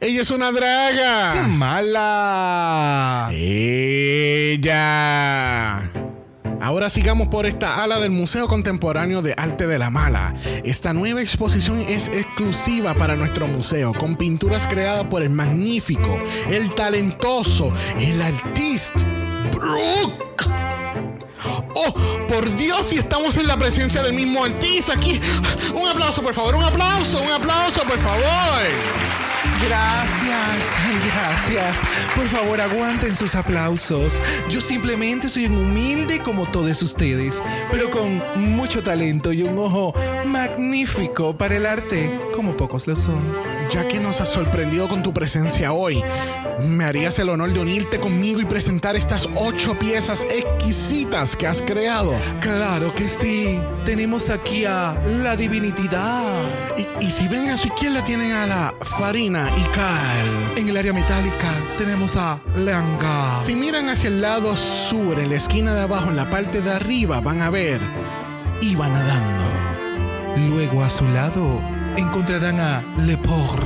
Ella es una draga. Mala. Ella. Ahora sigamos por esta ala del Museo Contemporáneo de Arte de la Mala. Esta nueva exposición es exclusiva para nuestro museo, con pinturas creadas por el magnífico, el talentoso, el artista Brooke. Oh, por Dios, si estamos en la presencia del mismo artista aquí. Un aplauso, por favor, un aplauso, un aplauso, por favor. Gracias, gracias. Por favor, aguanten sus aplausos. Yo simplemente soy un humilde como todos ustedes, pero con mucho talento y un ojo magnífico para el arte, como pocos lo son. Ya que nos has sorprendido con tu presencia hoy, ¿me harías el honor de unirte conmigo y presentar estas ocho piezas exquisitas que has creado? Claro que sí. Tenemos aquí a la divinidad. Y, y si ven a su izquierda tienen a la Farina y Kyle. En el área metálica tenemos a Langa. Si miran hacia el lado sur, en la esquina de abajo, en la parte de arriba, van a ver Iba nadando. Luego a su lado encontrarán a Lepor.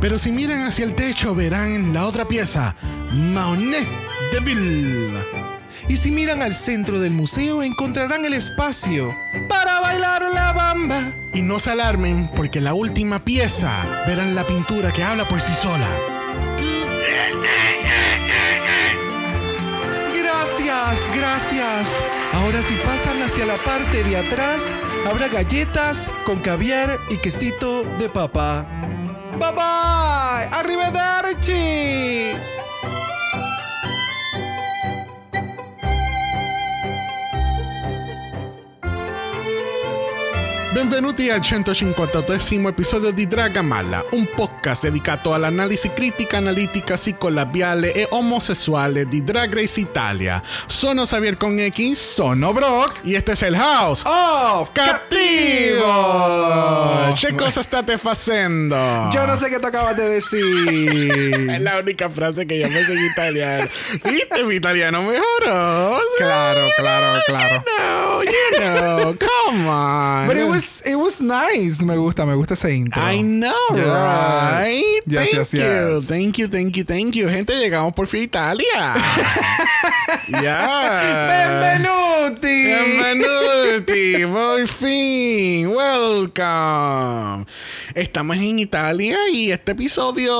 Pero si miran hacia el techo, verán en la otra pieza Maonet de Ville. Y si miran al centro del museo, encontrarán el espacio para bailar la bamba. Y no se alarmen, porque la última pieza verán la pintura que habla por sí sola. Gracias, gracias. Ahora si pasan hacia la parte de atrás, habrá galletas con caviar y quesito de papa. Bye bye. Arrivederci. Benvenuti al 153 episodio di Dragamalla, un podcast dedicato all'analisi critica, analitica, psicolabiale e omosessuale di Drag Race Italia. Sono Xavier con X Sono Brock. y este es el House ¡Oh! Cattivo. ¿Qué cosa state facendo? Yo no sé qué te acabas de decir. Es la única frase que yo me sé en italiano. ¿Viste? Mi italiano mejoró. Claro, claro, claro. No, you know, come on. But it was, it was nice. Me gusta, me gusta ese intro. I know, right? Yes, thank yes, you, thank you, thank you, thank you. Gente, llegamos por fin a Italia. ya. Benvenuti. Benvenuti, por fin, welcome. Estamos en Italia y este episodio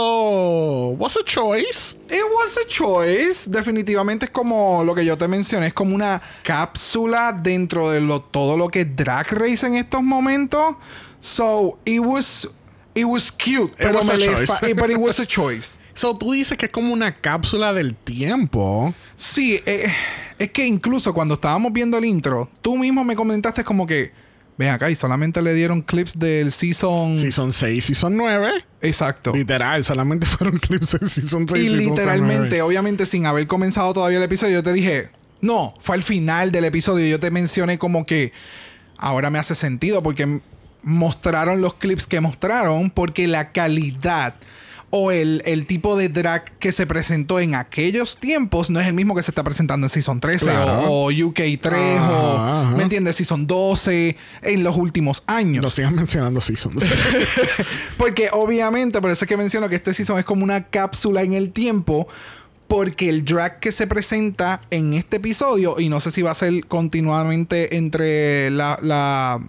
was a choice. It was a choice. Definitivamente es como lo que yo te mencioné. Es como una cápsula dentro de lo, todo lo que es Drag Race en estos momentos. So, it was, it was cute. pero, was me le but it was a choice. So tú dices que es como una cápsula del tiempo. Sí, eh, es que incluso cuando estábamos viendo el intro, tú mismo me comentaste como que, ven acá, y solamente le dieron clips del season. Season 6, Season 9. Exacto. Literal, solamente fueron clips de Season 6. Y Season literalmente, 9. obviamente, sin haber comenzado todavía el episodio, yo te dije, no, fue al final del episodio. Yo te mencioné como que ahora me hace sentido porque mostraron los clips que mostraron, porque la calidad o el, el tipo de drag que se presentó en aquellos tiempos no es el mismo que se está presentando en Season 13 Claro. o, o UK 3 Ajá, o, ajá. ¿me entiendes? Season 12 en los últimos años. No sigas mencionando Seasons. Porque obviamente, por eso es que menciono que este season es como una cápsula en el tiempo. Porque el drag que se presenta en este episodio, y no sé si va a ser continuamente entre la. la-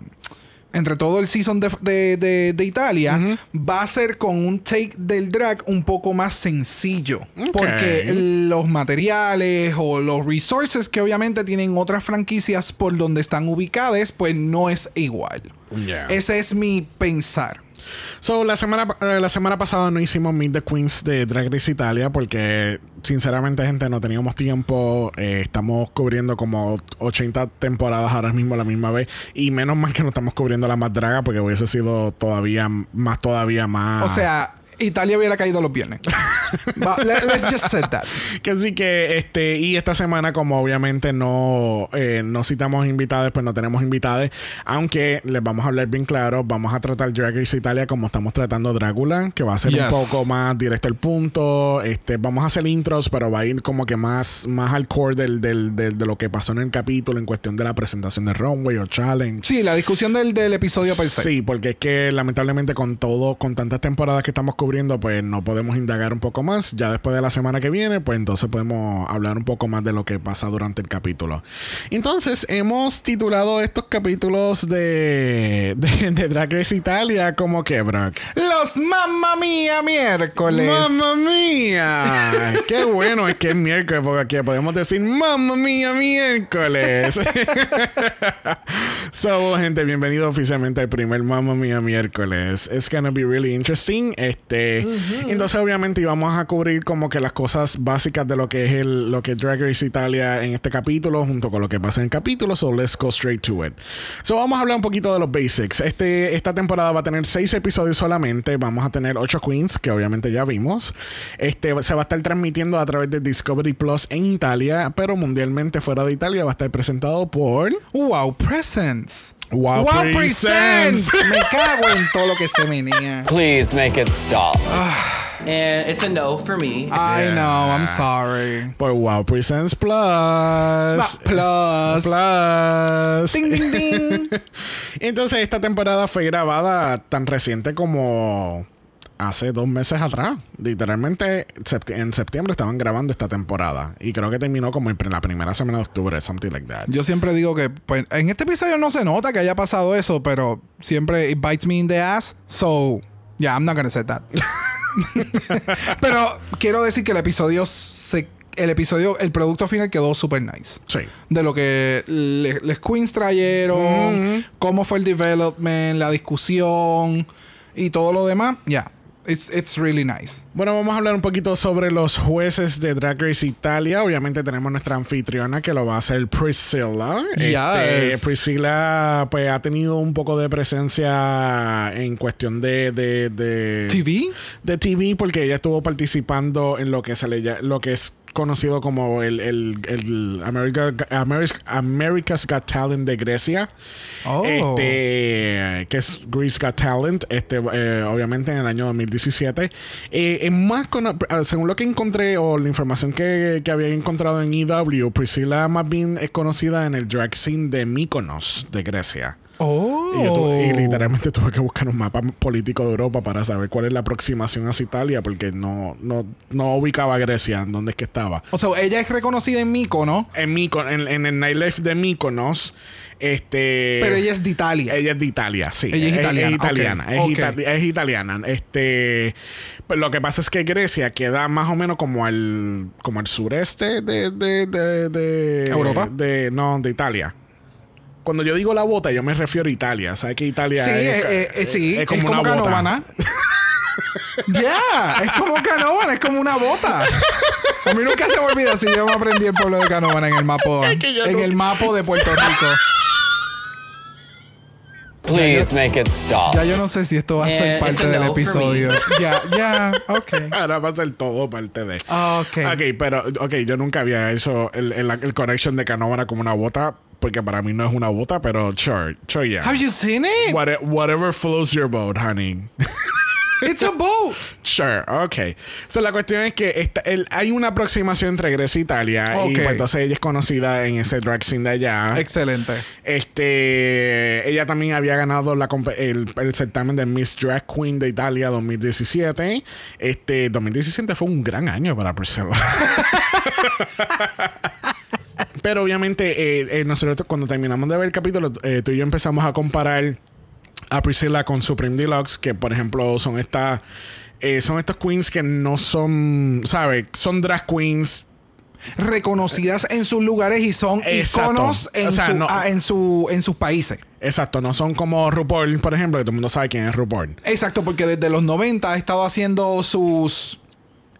entre todo el season de, de- de- de Italia, va a ser con un take del drag un poco más sencillo. Porque los materiales o los resources que obviamente tienen otras franquicias por donde están ubicadas, pues no es igual. Yeah. Ese es mi pensar. So, la semana, eh, la semana pasada no hicimos Meet the Queens de Drag Race Italia porque, sinceramente, gente, no teníamos tiempo. Eh, estamos cubriendo como 80 temporadas ahora mismo a la misma vez. Y menos mal que no estamos cubriendo la más draga porque hubiese sido todavía más, todavía más. O sea, Italia hubiera caído los viernes. Let- let's just say that. Que sí que este y esta semana como obviamente no eh, no citamos invitados pues no tenemos invitados aunque les vamos a hablar bien claro vamos a tratar Drag Race Italia como estamos tratando Drácula que va a ser Yes. un poco más directo al punto este vamos a hacer intro intros, pero va a ir como que más, más al core del, del, del- de lo que pasó en el capítulo en cuestión de la presentación de Runway o Challenge. Sí, la discusión del, del episodio per se. Sí, porque es que lamentablemente con todo, con tantas temporadas que estamos cubriendo, pues no podemos indagar un poco más. Ya después de la semana que viene, pues entonces podemos hablar un poco más de lo que pasa durante el capítulo. Entonces, hemos titulado estos capítulos de, de, de Drag Race Italia como que, Brock. Los Mamma Mía miércoles. ¡Mamma mía! ¡Qué bueno es que es miércoles! Porque aquí podemos decir ¡Mamma mía, miércoles! so, gente, bienvenido oficialmente al primer Mamma mía miércoles. It's gonna be really interesting. Este, entonces, obviamente, íbamos a cubrir como que las cosas básicas de lo que es el, lo que es Drag Race Italia en este capítulo, junto con lo que pasa en el capítulo. So, let's go straight to it. So, vamos a hablar un poquito de los basics. Este, esta temporada va a tener seis episodios solamente. Vamos a tener ocho queens, que obviamente ya vimos. Este se va a estar transmitiendo a través de Discovery Plus en Italia, pero mundialmente fuera de Italia va a estar presentado por Wow Presents. Wow, Presents. Me cago en todo lo que se venía. Please make it stop. And it's a no for me. I Yeah. know, I'm sorry. Por Wow Presents Plus. Plus. Plus. Ding, ding, ding. Entonces, esta temporada fue grabada tan reciente como hace dos meses atrás. Literalmente, en septiembre estaban grabando esta temporada. Y creo que terminó como en la primera semana de octubre, something like that. Yo siempre digo que pues, en este episodio no se nota que haya pasado eso, pero siempre it bites me in the ass. So, yeah, I'm not gonna say that. pero quiero decir que el episodio se, el episodio, el producto final quedó super nice. Sí. De lo que le- les queens trajeron, cómo fue el development, la discusión y todo lo demás. Yeah, it's, it's really nice. Bueno, vamos a hablar un poquito sobre los jueces de Drag Race Italia. Obviamente tenemos nuestra anfitriona que lo va a hacer Priscilla. Este, Yes. Priscilla pues ha tenido un poco de presencia en cuestión de, de, de TV. de TV porque ella estuvo participando en lo que se le lo que es conocido como el, el, el America, America- America's Got Talent de Grecia. Oh. Este, que es Greece Got Talent, este, eh, obviamente en el año 2017. Eh, es más eh, según lo que encontré o la información que, que había encontrado en EW, Priscilla más bien es conocida en el drag scene de Mykonos, de Grecia. Oh. Y, yo tuve- y literalmente tuve que buscar un mapa político de Europa para saber cuál es la aproximación hacia Italia, porque no, no, no ubicaba a Grecia en dónde es que estaba. O sea, ella es reconocida en Mykonos, En, Myko- en, en el nightlife de Mykonos, este... pero ella es de Italia. Ella es de Italia, sí. Ella es italiana, italiana. Es, ok. itali- es italiana. Este, pues lo que pasa es que Grecia queda más o menos como al, como al sureste de, de, de, de- ¿Europa? De, no, de Italia. Cuando yo digo la bota, yo me refiero a Italia. ¿Sabes que Italia Sí, es, eh, eh, eh, sí, es como una Canóvana. bota? Ya, es como Canóvana, es como una bota. A mí nunca se me olvida si yo me aprendí el pueblo de Canóvana en el mapa Es que en no- el mapa de Puerto Rico. Please make it stop. Ya yo no sé si esto va a ser Eh, parte del no episodio. Ya, ya, ok. Ahora va a ser todo parte de. Ok. Ok, pero ok, yo nunca había hecho el, el, el connection de Canóvana como una bota, porque para mí no es una bota, pero sure, sure, yeah. Have you seen it? What- whatever floats your boat, honey. It's a boat. Sure, ok. So, la cuestión es que esta- el- hay una aproximación entre Grecia e Italia. Y Ok. pues, entonces ella es conocida en ese drag scene de allá. Excelente. Este, ella también había ganado la el certamen de Miss Drag Queen de Italia 2017. Este, 2017 fue un gran año para Priscilla. Pero obviamente, eh, eh, nosotros cuando terminamos de ver el capítulo, eh, tú y yo empezamos a comparar a Priscilla con Supreme Deluxe, que por ejemplo son estas eh, son estos queens que no son, ¿sabes? Son drag queens Reconocidas en sus lugares y son Exacto. iconos en, O sea, su- no- ah, en, su, en sus países. Exacto, no son como RuPaul, por ejemplo, que todo el mundo sabe quién es RuPaul. Exacto, porque desde los 90 ha estado haciendo sus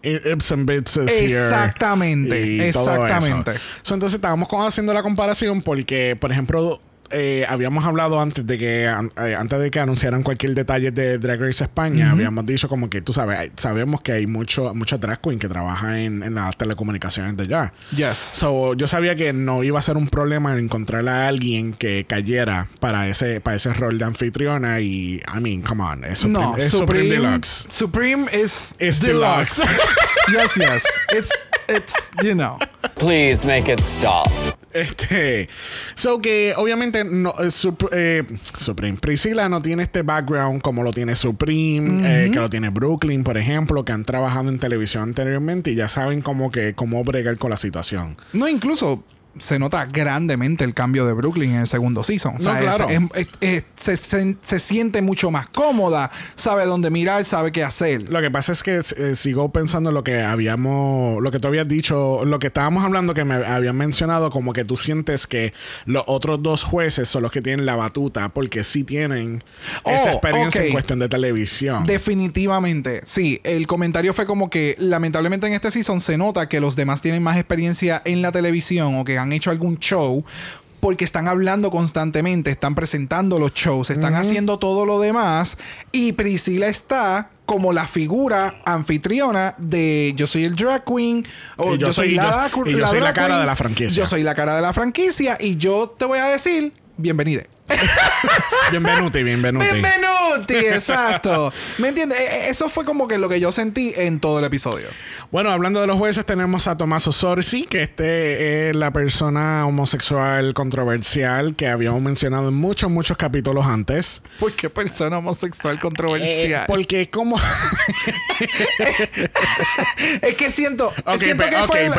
Ips and Bits is here. Exactamente, Y todo exactamente. eso. So, entonces estábamos haciendo la comparación porque, por ejemplo, eh, habíamos hablado antes de que an- eh, antes de que anunciaran cualquier detalle de Drag Race España, habíamos dicho como que tú sabes, sabemos que hay mucho, mucha drag queen que trabaja en, en las telecomunicaciones de allá. Yes. So, yo sabía que no iba a ser un problema encontrar a alguien que cayera para ese, para ese rol de anfitriona y, I mean, come on, es Supreme, no, es Supreme, Supreme Deluxe. Supreme is It's deluxe. yes, yes. It's it's, you know. Please make it stop. Este, so que obviamente no, eh, Sup- eh, Supreme, Priscilla no tiene este background como lo tiene Supreme, eh, que lo tiene Brooklyn, por ejemplo, que han trabajado en televisión anteriormente y ya saben cómo que cómo bregar con la situación. No, incluso se nota grandemente el cambio de Brooklyn en el segundo season. O sea, No, claro. es- es- es- se, se- se siente mucho más cómoda, sabe dónde mirar, sabe qué hacer. Lo que pasa es que eh, sigo pensando en lo que habíamos, lo que tú habías dicho, lo que estábamos hablando que me habían mencionado, como que tú sientes que los otros dos jueces son los que tienen la batuta, porque sí tienen esa Oh, experiencia ok. en cuestión de televisión. Definitivamente, sí. El comentario fue como que lamentablemente en este season se nota que los demás tienen más experiencia en la televisión o que han hecho algún show porque están hablando constantemente, están presentando los shows, están haciendo todo lo demás y Priscila está como la figura anfitriona de yo soy el drag queen o yo soy- yo- la, soy cara queen, de la franquicia. Yo soy la cara de la franquicia y yo te voy a decir bienvenida. Bienvenuti, bienvenuti. Benvenuti, exacto. ¿Me entiendes? E- e- Eso fue como que lo que yo sentí en todo el episodio. Bueno, hablando de los jueces, tenemos a Tommaso Sorsi, que este es la persona homosexual controversial que habíamos mencionado en muchos, muchos capítulos antes. ¿Por qué persona homosexual Eh, controversial? porque como... es que siento, Ok, siento pe- que ok, fue...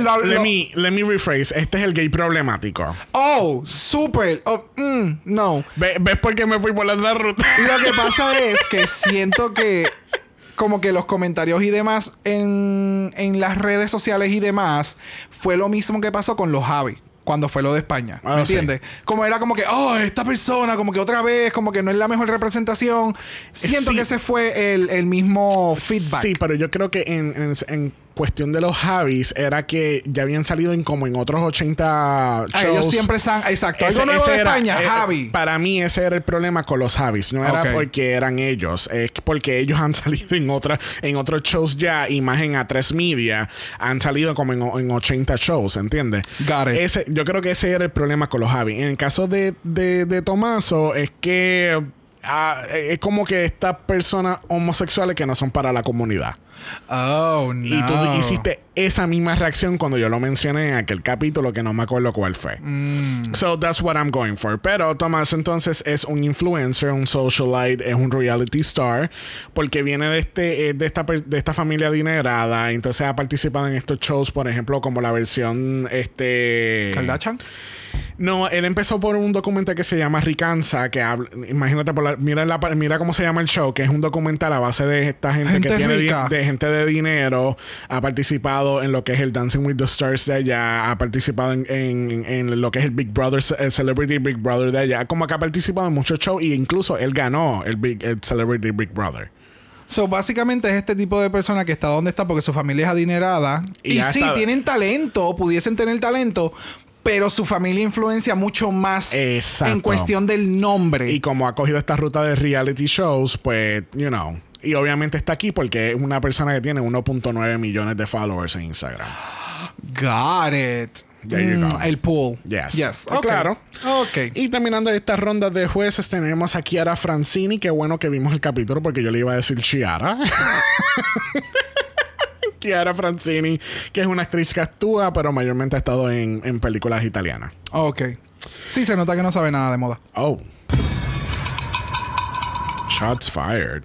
lo- let, lo- me, let me rephrase. Este es el gay problemático. oh, súper. Oh, mm, no. Ve- ¿Ves por qué me fui por la otra ruta? Lo que pasa es que siento que como que los comentarios y demás en, en las redes sociales y demás fue lo mismo que pasó con los Javi. Cuando fue lo de España. ¿Me Ah, sí. entiendes? Como era como que, oh, esta persona, como que otra vez, como que no es la mejor representación. Siento Sí. que ese fue el, el mismo feedback. Sí, pero yo creo que en, en- en cuestión de los Javis era que ya habían salido en como en otros 80 Ah, shows. ellos siempre están. Exacto. Ese- Algo nuevo ese de era- España, eh, Javi. Para mí ese era el problema con los Javis. No era porque eran ellos. Es que porque ellos han salido en otra, en otros shows ya. Y más en A3 Media. Han salido como en, en 80 shows, ¿entiendes? Got it. Ese, yo creo que ese era el problema con los Javis. En el caso de, de, de Tomaso, es que... ah, es como que estas personas homosexuales que no son para la comunidad. Oh, no. Y tú hiciste esa misma reacción cuando yo lo mencioné en aquel capítulo que no me acuerdo cuál fue. So that's what I'm going for. Pero Tomás entonces es un influencer, un socialite, es un reality star, porque viene de este, eh, de esta de esta familia adinerada. Entonces ha participado en estos shows, por ejemplo, como la versión este. ¿Kardashian? No, él empezó por un documental que se llama Ricanza, que habla, imagínate, por la- mira, la- mira cómo se llama el show, que es un documental a base de esta gente, Gente que tiene rica. de gente de dinero, ha participado en lo que es el Dancing with the Stars de allá, ha participado en, en- en lo que es el Big Brother, el Celebrity Big Brother de allá, como que ha participado en muchos shows e incluso él ganó el, Big, el Celebrity Big Brother. So, básicamente es este tipo de persona que está donde está porque su familia es adinerada. Y Y, sí, tienen talento, pudiesen tener talento, pero su familia influencia mucho más Exacto. en cuestión del nombre. Y como ha cogido esta ruta de reality shows, pues, you know. Y obviamente está aquí porque es una persona que tiene 1.9 millones de followers en Instagram. Got it. There you Mm, go. El pool. Yes. Yes. Ah, ok. claro. Ok. Y terminando esta ronda de jueces, tenemos a Chiara Francini. Qué bueno que vimos el capítulo porque yo le iba a decir Chiara. Chiara Francini, que es una actriz que actúa, pero mayormente ha estado en, en películas italianas. Ok. Sí, se nota que no sabe nada de moda. Oh. Shots fired.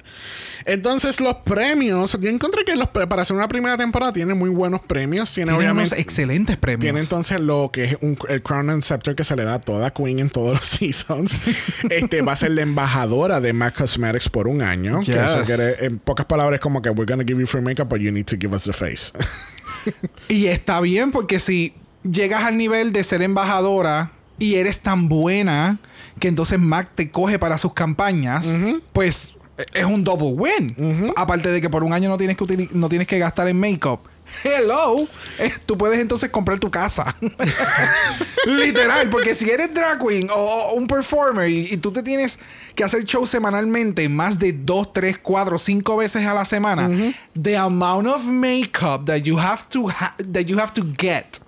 Entonces, los premios. Yo encontré que los para hacer una primera temporada tiene muy buenos premios. Tiene, Tiene unos obviamente. excelentes premios. Tiene entonces lo que es un, el Crown and Scepter que se le da a toda Queen en todos los seasons. este va a ser la embajadora de MAC Cosmetics por un año. Que eso quiere, en pocas palabras, como que we're gonna give you free makeup, but you need to give us the face. Y está bien porque si llegas al nivel de ser embajadora y eres tan buena que entonces Mac te coge para sus campañas, pues es un double win. Aparte de que por un año no tienes que no tienes que gastar en makeup. Hello, Eh, tú puedes entonces comprar tu casa. Literal, porque si eres drag queen o, un performer y, y tú te tienes que hacer show semanalmente más de dos, tres, cuatro, cinco veces a la semana, the amount of makeup that you have to ha- that you have to get,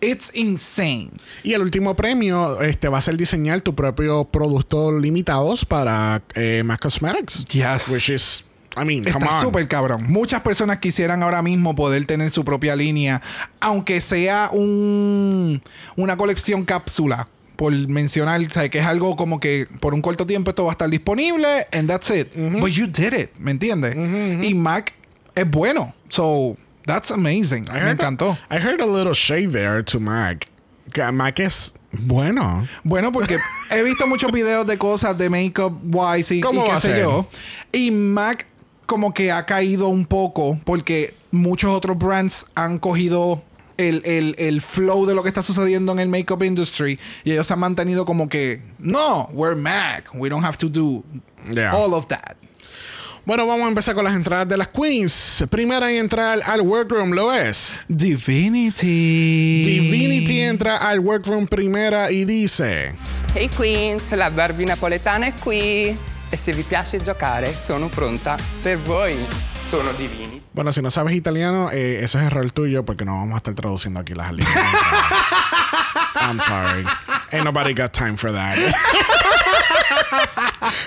it's insane. y el último premio este, va a ser diseñar tu propio producto limitados para eh, MAC Cosmetics. Yes. Which is I mean, come Está súper cabrón. Muchas personas quisieran ahora mismo poder tener su propia línea, aunque sea un, una colección cápsula. Por mencionar, ¿sabes? que es algo como que por un corto tiempo esto va a estar disponible, and that's it. But you did it, ¿me entiendes? Y Mac es bueno. So, that's amazing. I Me heard encantó. A, I heard a little shade there to Mac. Que Mac es bueno. Bueno, porque he visto muchos videos de cosas de makeup wise y, y ¿Cómo va qué sé ser? yo. Y Mac como que ha caído un poco porque muchos otros brands han cogido el, el- el flow de lo que está sucediendo en el makeup industry y ellos se han mantenido como que no, we're Mac, we don't have to do Yeah. all of that. Bueno, vamos a empezar con las entradas de las queens. Primera en entrar al workroom lo es. Divinity. Divinity entra al workroom primera y dice: Hey Queens, la Barbie napoletana è qui e se vi piace giocare sono pronta per voi. Sono divini. Bueno, si no sabes italiano, eh, eso es error tuyo porque no vamos a estar traduciendo aquí las líneas. I'm sorry. Ain't nobody got time for that.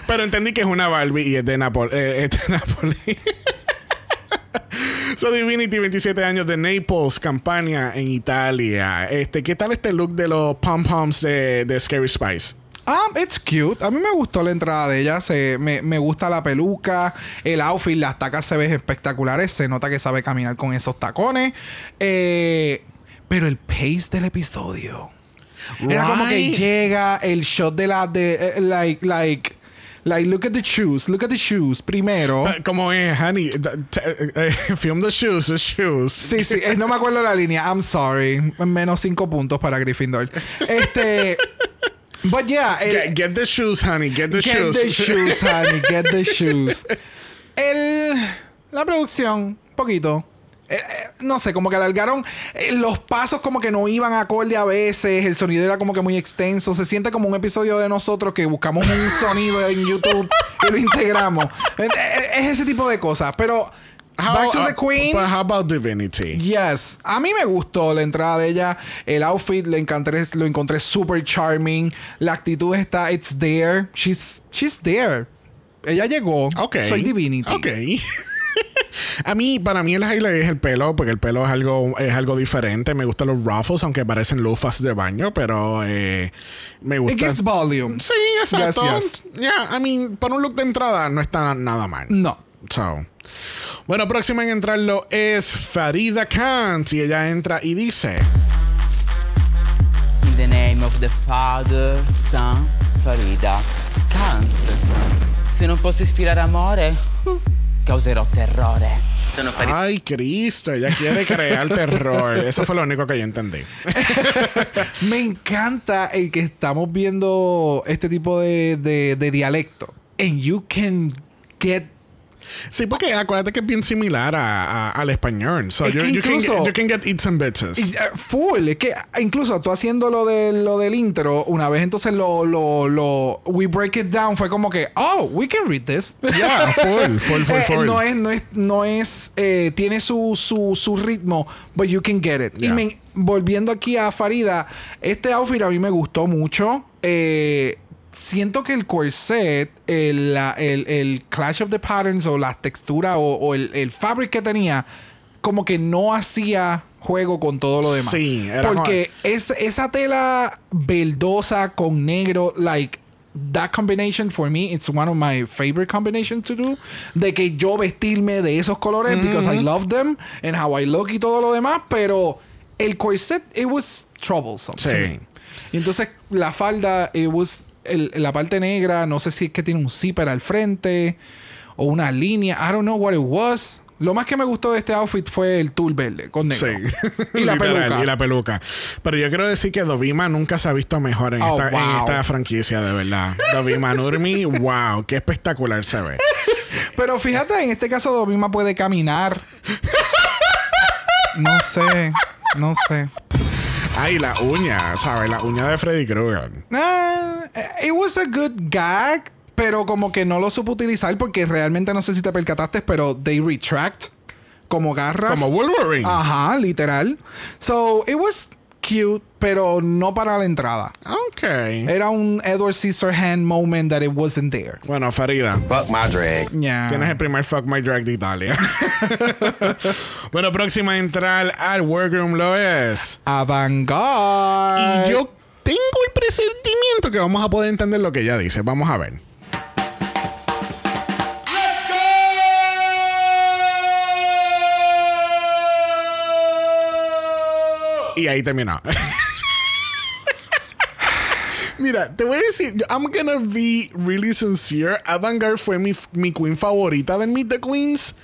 Pero entendí que es una Barbie y es de, Napol eh, Napoli. so Divinity, 27 años de Naples, campaña en Italia. Este, ¿Qué tal este look de los pom-poms de, de Scary Spice? Ah, it's cute. A mí me gustó la entrada de ella. Se, me, me gusta la peluca, el outfit, las tacas se ven espectaculares. Se nota que sabe caminar con esos tacones. Eh, pero el pace del episodio. Era como que llega el shot de la de eh, like like like look at the shoes, look at the shoes primero. Eh, Como es, honey, eh, film the shoes, the shoes. Sí, sí, no me acuerdo la línea. I'm sorry. Menos cinco puntos para Gryffindor. Este. But yeah, el- Get, get the shoes, honey, get the Get shoes. the shoes, honey. Get the shoes. El, la producción, poquito. Eh, eh, no sé, como que alargaron eh, los pasos como que no iban acorde a veces, el sonido era como que muy extenso, se siente como un episodio de nosotros que buscamos un sonido en YouTube y lo integramos. Es ese tipo de cosas, pero How- Back to uh, the Queen. But how about Divinity? Yes, a mí me gustó la entrada de ella, el outfit le encontré, lo encontré super charming, la actitud está, it's there, she's, she's there. Ella llegó, Ok. soy Divinity. Ok. A mí, para mí el highlight es el pelo, porque el pelo es algo, es algo diferente. Me gustan los ruffles, aunque parecen lufas de baño, pero eh, me It gusta. gives volume. Sí, exacto. Yes, yes. Yeah, I mean, para un look de entrada no está nada mal. No. So. Bueno, próxima en entrarlo es Farida Kant. Y ella entra y dice: In the name of the Father, Son, Farida, Kant. Se non posso ispirare amore, causerò terrore. Sono. Ay, Cristo, ella quiere crear terror. Eso fue lo único que yo entendí. Me encanta el que estamos viendo este tipo de, de, de dialecto. And you can get Sí, porque acuérdate que es bien similar a, a- al español. So Es you, que you can incluso- get, you can get and bitches. Eh, Full, es que incluso tú haciendo lo, de, lo del intro, una vez entonces lo, lo, lo, we break it down, fue como que, oh, we can read this. Yeah, full, full, full, Eh, full. no es, no es, no es, eh, tiene su, su, su ritmo, but you can get it. Yeah. Y me- volviendo aquí a Farida, este outfit a mí me gustó mucho. Eh, siento que el corset, el, la- el, el clash of the patterns o la textura o, o el, el fabric que tenía, como que no hacía juego con todo lo demás. Sí, era Porque es, esa tela verdosa con negro, like that combination for me it's one of my favorite combinations to do de que yo vestirme de esos colores because I love them and how I look y todo lo demás pero el corset it was troublesome to Sí. me. y entonces la falda it was el- la parte negra no sé si es que tiene un zipper al frente o una línea I don't know what it was lo más que me gustó de este outfit fue el tul verde con negro Sí. y la Literal, peluca Y la peluca. Pero yo quiero decir que Dovima nunca se ha visto mejor en, Oh, esta, en esta franquicia, de verdad. Dovima Nurmi, wow, qué espectacular se ve. Pero fíjate, en este caso Dovima puede caminar. No sé, no sé. Ay, la uña, ¿sabes? La uña de Freddy Krueger. Ah, it was a good gag, pero como que no lo supo utilizar porque realmente no sé si te percataste, pero they retract como garras. Como Wolverine. Ajá, literal. So, it was cute, pero no para la entrada. Ok. Era un Edward Scissorhand moment that it wasn't there. Bueno, Farida. Fuck my drag. Yeah. Tienes el primer Fuck My Drag de Italia. bueno, próxima a entrar al workroom lo es. Avant-garde. Y yo tengo el presentimiento que vamos a poder entender lo que ella dice. Vamos a ver. Y ahí terminó. Mira, te voy a decir, I'm gonna be really sincere. Avantgarde fue mi, mi queen favorita de Meet the Queens.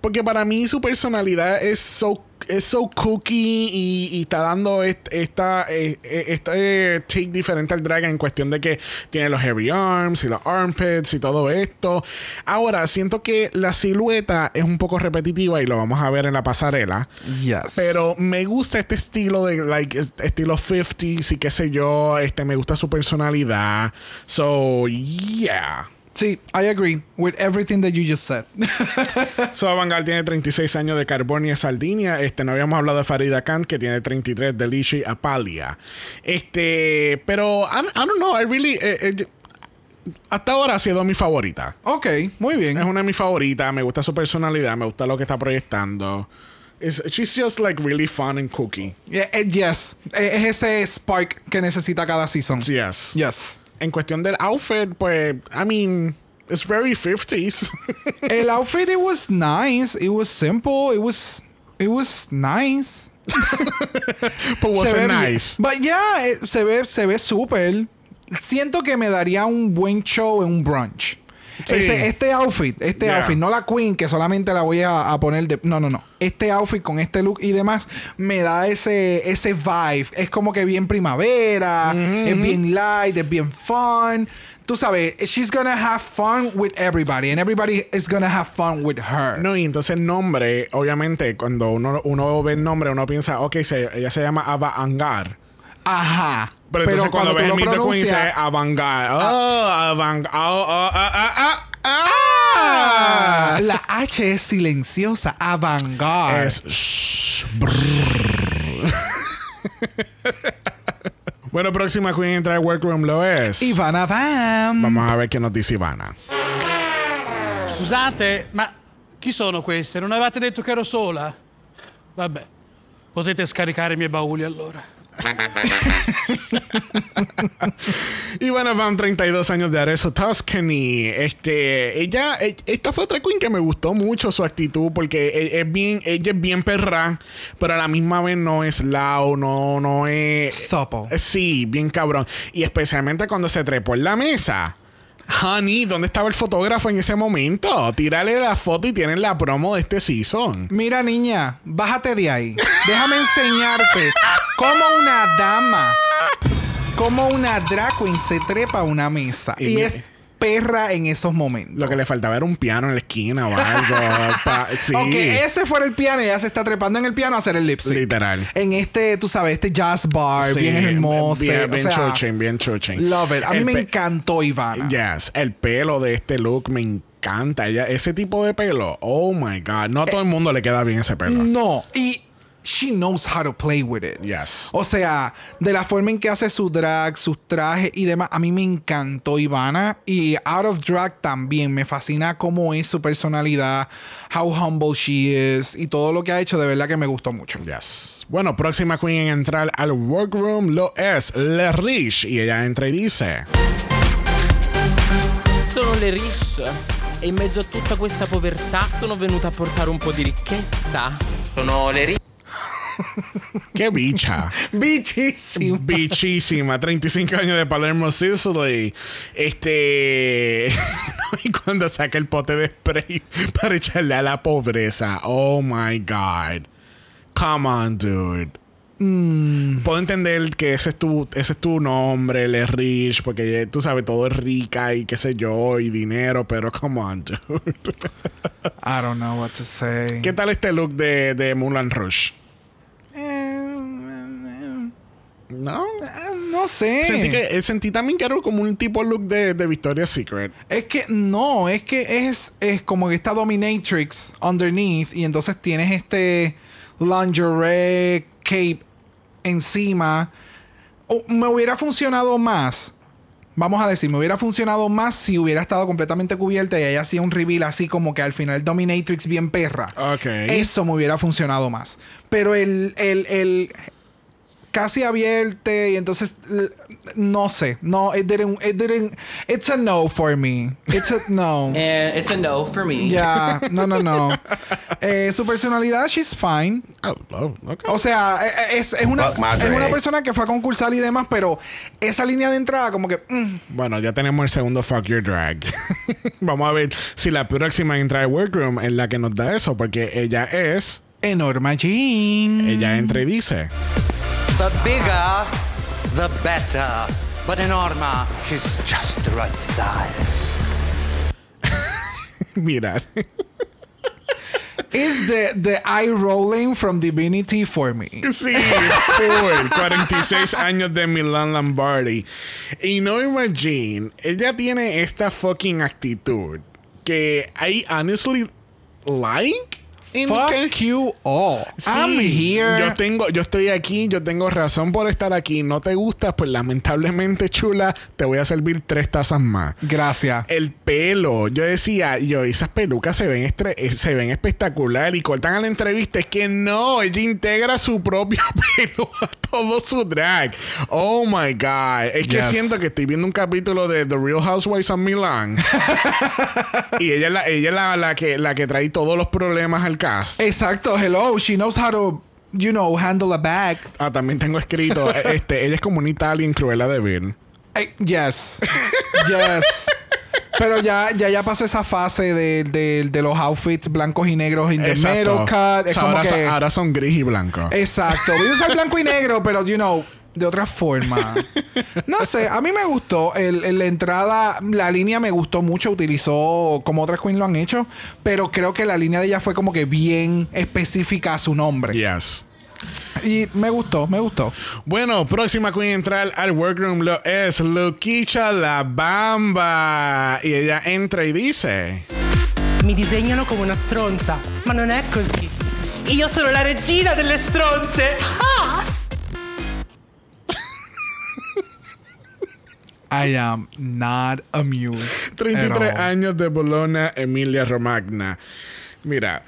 Porque para mí su personalidad es so, es so cookie y, y está dando est- esta, eh, eh, este take diferente al drag en cuestión de que tiene los hairy arms y los armpits y todo esto. Ahora, siento que la silueta es un poco repetitiva y lo vamos a ver en la pasarela. Yes. Pero me gusta este estilo de, like, est- estilo 50s y qué sé yo. Este, me gusta su personalidad. So, yeah. Sí, I agree with everything that you just said. So, Vanguard tiene 36 años de Carbonia Sardinia. Este, no habíamos hablado de Farida Khan, que tiene 33 de Lishi Apalia. Este, pero, I, don't- I don't know, I really. eh, eh, hasta ahora ha sido mi favorita. ok, muy bien. Es una de mis favoritas. Me gusta su personalidad, me gusta lo que está proyectando. It's- she's just like really fun and cookie. Yeah, eh, yes. Es ese spark que necesita cada season. Yes. Yes. En cuestión del outfit, pues, I mean, it's very 50s. El outfit it was nice. It was simple. It was it was nice. But was it nice? But yeah, eh, se ve se ve súper. Siento que me daría un buen show en un brunch. Sí. Ese- este outfit, este Yeah. outfit, no la queen que solamente la voy a, a poner de, no, no, no. Este outfit con este look y demás me da ese ese vibe. Es como que bien primavera, es bien light, es bien fun. Tú sabes, she's gonna have fun with everybody and everybody is gonna have fun with her. No, y entonces el nombre, obviamente, cuando uno, uno ve el nombre, uno piensa, ok, se- ella se llama Ava Angar. Ajá. Pero, entonces cuando, ves tú el lo Meet the Queen dice pronuncias, Avangar. Oh, Avangar. Oh, oh, ah, ah, ah, ah. Ah, la H es silenciosa, avant-garde. Es shh. Bueno, próxima Queen entra al workroom lo es. Ivana Bam. Vamos a ver qué nos dice Ivana. Scusate, ma chi sono queste? Non avevate detto che ero sola? Vabbè, potete scaricare i miei bauli allora. Ivana Van, 32 años de Arezzo, Tuscany. Este, ella, e- esta fue otra queen que me gustó mucho su actitud porque e- es bien, ella es bien perra, pero a la misma vez no es loud, no, no es. Supple. Eh, Sí, bien cabrón. Y especialmente cuando se trepó en la mesa. Honey, ¿dónde estaba el fotógrafo en ese momento? Tírale la foto y tienen la promo de este season. Mira, niña, bájate de ahí. Déjame enseñarte cómo una dama, cómo una drag queen se trepa a una mesa. Y es perra en esos momentos. Lo que le faltaba era un piano en la esquina o algo. pa- sí. Aunque ese fuera el piano, ella se está trepando en el piano a hacer el lip sync. Literal. En este, tú sabes, este jazz bar, Sí, bien hermoso. Bien, bien o sea, chuchín, bien chuchín. Love it. A mí El me encantó Ivana. Yes, el pelo de este look me encanta. Ella, ese tipo de pelo, oh my god. No a todo el mundo le queda bien ese pelo. No. Y she knows how to play with it. Yes. O sea, de la forma en que hace su drag, sus trajes y demás, a mí me encantó Ivana. Y Out of Drag también. Me fascina cómo es su personalidad, how humble she is y todo lo que ha hecho. De verdad que me gustó mucho. Yes. Bueno, próxima queen en entrar al workroom lo es Le Rich. Y ella entra y dice: Sono le Rish e in mezzo a tutta questa povertà sono venuta a portare un po' di ricchezza. Sono le Rish. ¡Qué bicha! Bichísimo. Bichísima, 35 años de Palermo, Sicily. Este. y cuando saca el pote de spray para echarle a la pobreza. Oh my God. Come on, dude. Puedo entender que ese es tu, ese es tu nombre, él es rich, porque tú sabes, todo es rica y qué sé yo, y dinero, pero come on, dude. I don't know what to say. ¿Qué tal este look de, de Mulan Rush? ¿No? Eh, No sé. Sentí, que, eh, sentí también que era como un tipo look de, de Victoria's Secret. Es que no, es que es, es como que está Dominatrix underneath y entonces tienes este lingerie cape encima me hubiera funcionado más. Vamos a decir, me hubiera funcionado más si hubiera estado completamente cubierta y ella hacía un reveal así como que al final Dominatrix bien perra. Eso me hubiera funcionado más. Pero el, el, el casi abierto y entonces no sé. No, it didn't, it didn't, it's a no for me. It's a no. And it's a no for me. Ya, no, no, no. Eh, su personalidad, she's fine. Oh, oh, ok. O sea, eh, es, es una, es una persona que fue a concursar y demás, pero esa línea de entrada, como que. mm, Bueno, ya tenemos el segundo Fuck Your Drag. Vamos a ver si la próxima entra al workroom es la que nos da eso, porque ella es. Enorma Jean. Ella entra y dice. The bigger, the better. But in Norma, she's just the right size. Mira. Is the, the eye rolling from Divinity for me. Sí, full. 46 años de Milan Lombardi. Y Norma Jean, ella tiene esta fucking actitud que I honestly like. In Fuck you all. Sí, I'm here. Yo tengo, yo estoy aquí, yo tengo razón por estar aquí. No te gusta, pues lamentablemente, chula, te voy a servir tres tazas más. Gracias. El pelo, yo decía, yo, esas pelucas se ven, estre- eh, se ven espectacular y cortan a la entrevista. Es que no, ella integra su propio pelo a todo su drag. Oh my God. Es que siento que estoy viendo un capítulo de The Real Housewives of Milan. y ella es la, ella la, la que, la que trae todos los problemas al cast. Exacto. Hello. She knows how to, you know, handle a bag. Ah, también tengo escrito, este, ella es como una Italian Cruella de Vil. Eh, yes. yes. Pero ya, ya, ya pasó esa fase de, de, de los outfits blancos y negros in the middle cut. Es O sea, como ahora, que. son, ahora son gris y blanco. Exacto. Voy a usar blanco y negro, pero, you know, de otra forma. No sé, a mí me gustó. El, el- la entrada, la línea me gustó mucho. Utilizó como otras queens lo han hecho. Pero creo que la línea de ella fue como que bien específica a su nombre. Yes. Y me gustó, me gustó. Bueno, próxima queen entrar al workroom lo es Luquicha la Bamba. Y ella entra y dice: Mi disegnano come una stronza, ma non è così. Io sono la regina delle stronze. Ah! I am not amused. 33 at all. años de Bologna, Emilia Romagna. Mira,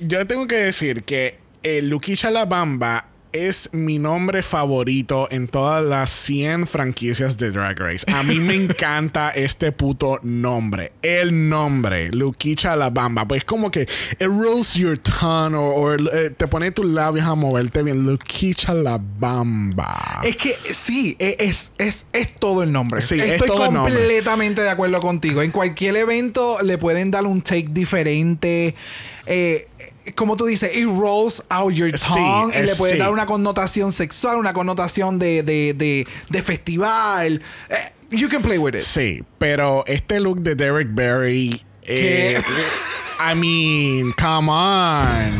yo tengo que decir que eh, Luquisha la Bamba es mi nombre favorito en todas las 100 franquicias de Drag Race. A mí me encanta este puto nombre. El nombre, Luquicha la Bamba. Pues como que it rolls your tongue o, eh, te pone tus labios a moverte bien. Luquicha la Bamba. Es que sí, e- es, es, es todo el nombre. Sí, es Estoy todo el nombre. completamente de acuerdo contigo. En cualquier evento le pueden dar un take diferente. Eh, como tú dices, it rolls out your Sí, tongue. y le puede sí. dar una connotación sexual, una connotación de, de, de, de festival. Eh, you can play with it. Sí, pero este look de Derek Barry. Eh, I mean, come on.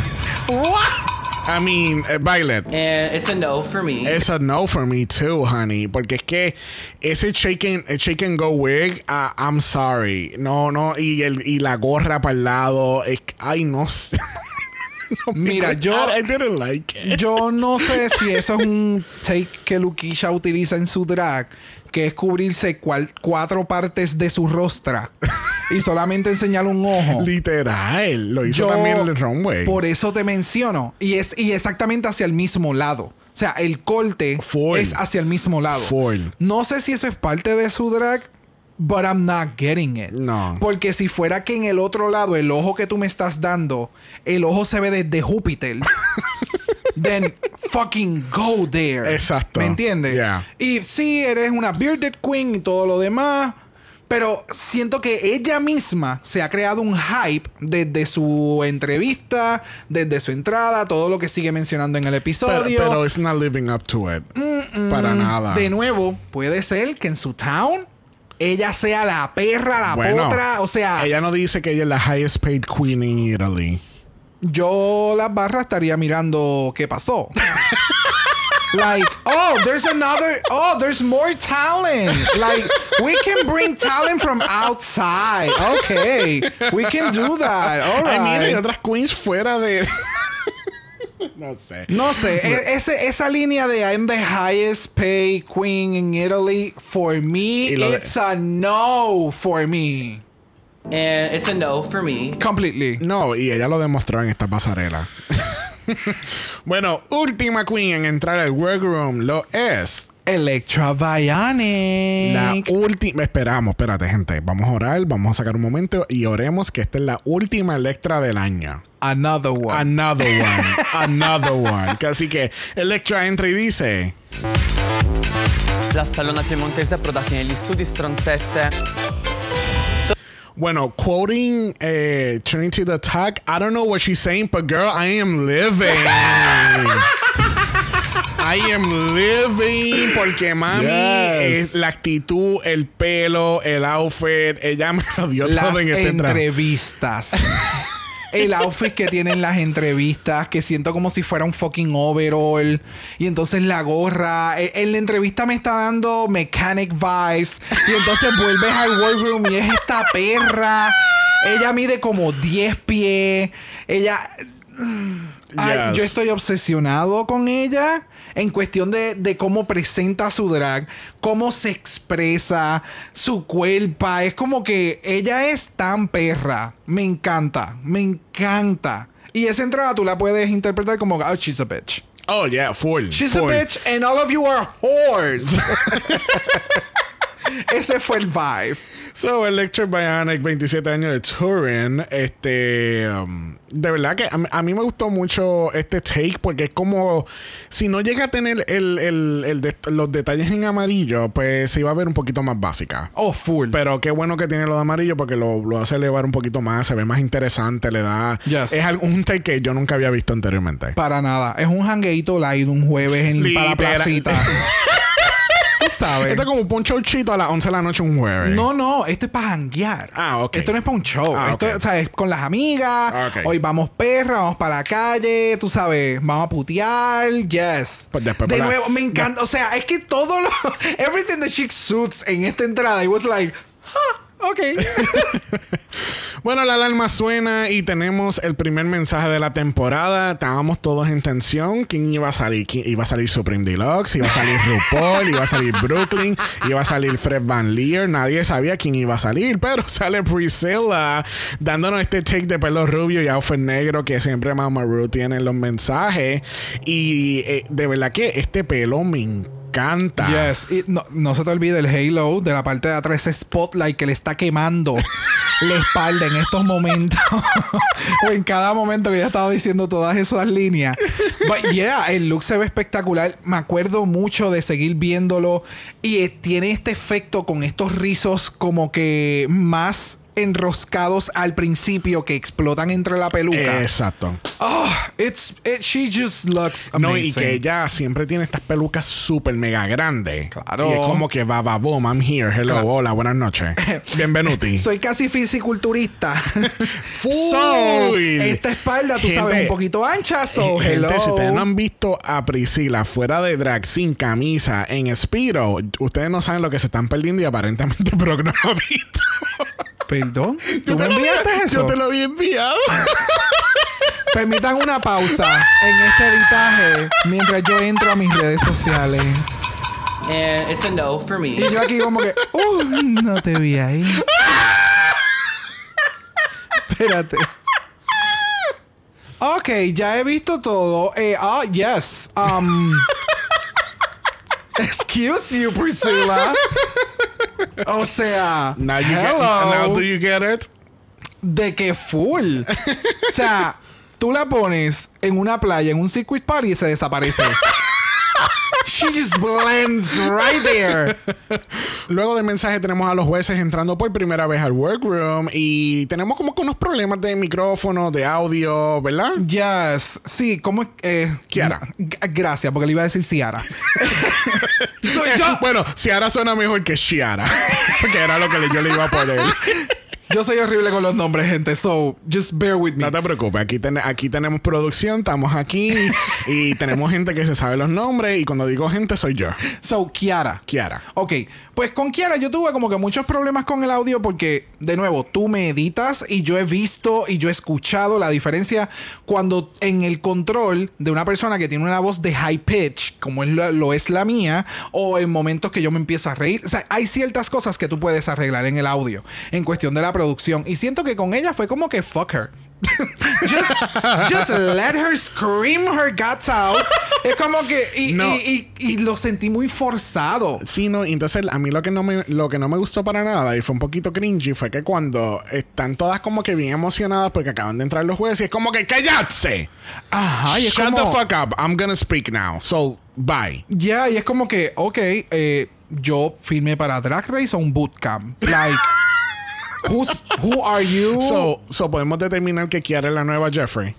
I mean, eh, Violet. And it's a no for me. It's a no for me too, honey. Porque es que ese shake and, el shake and go wig, ah, I'm sorry. No, no, y, el, y la gorra para el lado. Es, ay, no sé. No Mira, yo- I didn't like it. Yo no sé si eso es un take que Luquisha utiliza en su drag, que es cubrirse cual- cuatro partes de su rostra y solamente enseñar un ojo. Literal. Lo hizo también el runway. Por eso te menciono. Y es y exactamente hacia el mismo lado. O sea, el corte es hacia el mismo lado. No sé si eso es parte de su drag, but I'm not getting it. No. Porque si fuera que en el otro lado, el ojo que tú me estás dando, el ojo se ve desde Júpiter. then fucking go there. Exacto. ¿Me entiendes? Yeah. Y sí, eres una bearded queen y todo lo demás. Pero siento que ella misma se ha creado un hype desde su entrevista, desde su entrada, todo lo que sigue mencionando en el pero, episodio. pero it's not living up to it. Para nada. De nuevo, puede ser que en su town ella sea la perra, la Bueno, potra. O sea, Ella no dice que ella es la highest paid queen in Italy. yo las barras estaría mirando qué pasó. like, oh, there's another, oh, there's more talent. Like, we can bring talent from outside. Okay, we can do that. All mira, hay right. otras queens fuera de. No sé. No sé, e- ese, esa línea de I'm the highest paid queen in Italy, for me, de- it's a no for me. And it's a no for me. Completely. No, y ella lo demostró en esta pasarela. bueno, última queen en entrar al workroom lo es Electra Bionic. la última. Esperamos, espérate, gente. Vamos a orar, vamos a sacar un momento y oremos que esta es la última Electra del año. Another one. Another one. another one. Así que Electra entra y dice. La stallona piemontese approdati negli studi stronzette. Bueno, quoting eh, Trinity the Attack, I don't know what she's saying, but girl, I am living. I am living porque mami Yes. es la actitud, el pelo, el outfit, ella me lo dio Las todo en este entrevistas. El outfit que tienen las entrevistas, que siento como si fuera un fucking overall. Y entonces la gorra. E- En la entrevista me está dando mechanic vibes. Y entonces vuelves al workroom y es esta perra. Ella mide como 10 pies. Ella. Ay, Yes. yo estoy obsesionado con ella en cuestión de, de cómo presenta su drag, cómo se expresa, su cuerpo. Es como que ella es tan perra. Me encanta, me encanta. Y esa entrada tú la puedes interpretar como, oh, she's a bitch. Oh, yeah, full. She's full. a bitch and all of you are whores. Ese fue el vibe. So, Electric Bionic, 27 años de Turin. Este. um, de verdad que a, mí- a mí me gustó mucho este take porque es como. Si no llega a tener el, el- el de- los detalles en amarillo, pues se iba a ver un poquito más básica. Oh, full. Pero qué bueno que tiene lo de amarillo porque lo, lo hace elevar un poquito más, se ve más interesante, le da. Yes. Es un take que yo nunca había visto anteriormente. Para nada. Es un hangueito light un jueves en, para la Literal. placita. Sabes. Esto es como un showcito a las 11 de la noche un jueves. No, no, esto es para janguear. Ah, ok. Esto no es para un show. Ah, esto o sea, es con las amigas. Ok. Hoy vamos perra, vamos para la calle, tú sabes, vamos a putear. Yes. Pues después de la- nuevo, me encanta. O sea, es que todo lo. Everything the chick suits en esta entrada, it was like, huh, ok. Bueno, la alarma suena y tenemos el primer mensaje de la temporada. Estábamos todos en tensión. ¿Quién iba a salir? ¿Quién- Iba a salir Supreme Deluxe, iba a salir RuPaul, iba a salir Brooklyn, iba a salir Fred Van Leer. Nadie sabía quién iba a salir, pero sale Priscilla dándonos este take de pelo rubio y outfit negro que siempre Mama Ru tiene en los mensajes. Y eh, de verdad que este pelo me encanta. Yes. Y no, no se te olvide el halo de la parte de atrás, ese spotlight que le está quemando la espalda en estos momentos. o en cada momento que ya estaba diciendo todas esas líneas. But yeah, el look se ve espectacular. Me acuerdo mucho de seguir viéndolo. Y tiene este efecto con estos rizos como que más enroscados al principio que explotan entre la peluca. Exacto. Oh, it's it, she just looks amazing. No, y que ella siempre tiene estas pelucas súper mega grandes. Claro. Y es como que va, va, boom, I'm here. Hello, Claro. hola, buenas noches. Bienvenuti. Soy casi fisiculturista. Full. so, esta espalda, tú sabes, un poquito ancha. So, Gente, hello. si ustedes no han visto a Priscila fuera de drag sin camisa en Spiro, ustedes no saben lo que se están perdiendo y aparentemente Brock no lo ha visto. Perdón. ¿Tú te me lo enviaste había- eso? Yo te lo había enviado. Permitan una pausa en este editaje mientras yo entro a mis redes sociales. And it's a no for me. Y yo aquí como que, uh, no te vi ahí. Espérate. Ok, ya he visto todo. Eh, ah, yes. Um, excuse you, Priscilla. O sea, Now you get, hello. now do you get it? de que full. o sea, tú la pones en una playa, en un circuit party y se desaparece. She just blends right there. Luego del mensaje tenemos a los jueces entrando por primera vez al workroom y tenemos como que unos problemas de micrófono, de audio, ¿verdad? Yes. Sí, ¿cómo es? Eh, Kiara. Gracias, porque le iba a decir Ciara. Bueno, Ciara suena mejor que Shiara. Porque era lo que yo le iba a poner. Yo soy horrible con los nombres, gente. So, just bear with me. No te preocupes, aquí, ten- aquí tenemos producción, estamos aquí y tenemos gente que se sabe los nombres y cuando digo gente soy yo. So, Kiara. Kiara. Ok, pues con Kiara yo tuve como que muchos problemas con el audio porque, de nuevo, tú me editas y yo he visto y yo he escuchado la diferencia cuando en el control de una persona que tiene una voz de high pitch, como es lo, lo es la mía, o en momentos que yo me empiezo a reír. O sea, hay ciertas cosas que tú puedes arreglar en el audio, en cuestión de la producción. Y siento que con ella fue como que fuck her. just, just let her scream her guts out. Es como que. Y, No. y- y- y lo sentí muy forzado. Sí, no, y entonces a mí lo que no me lo que no me gustó para nada y fue un poquito cringy fue que cuando están todas como que bien emocionadas porque acaban de entrar los jueces y es como que ¡Callarse! Ajá, y es Shut como- the fuck up. I'm gonna speak now. So, bye. Ya, y es como que, ok, eh, yo filmé para Drag Race o un bootcamp. Like, who's, who are you? So, so podemos determinar que Kiara es la nueva Jeffrey.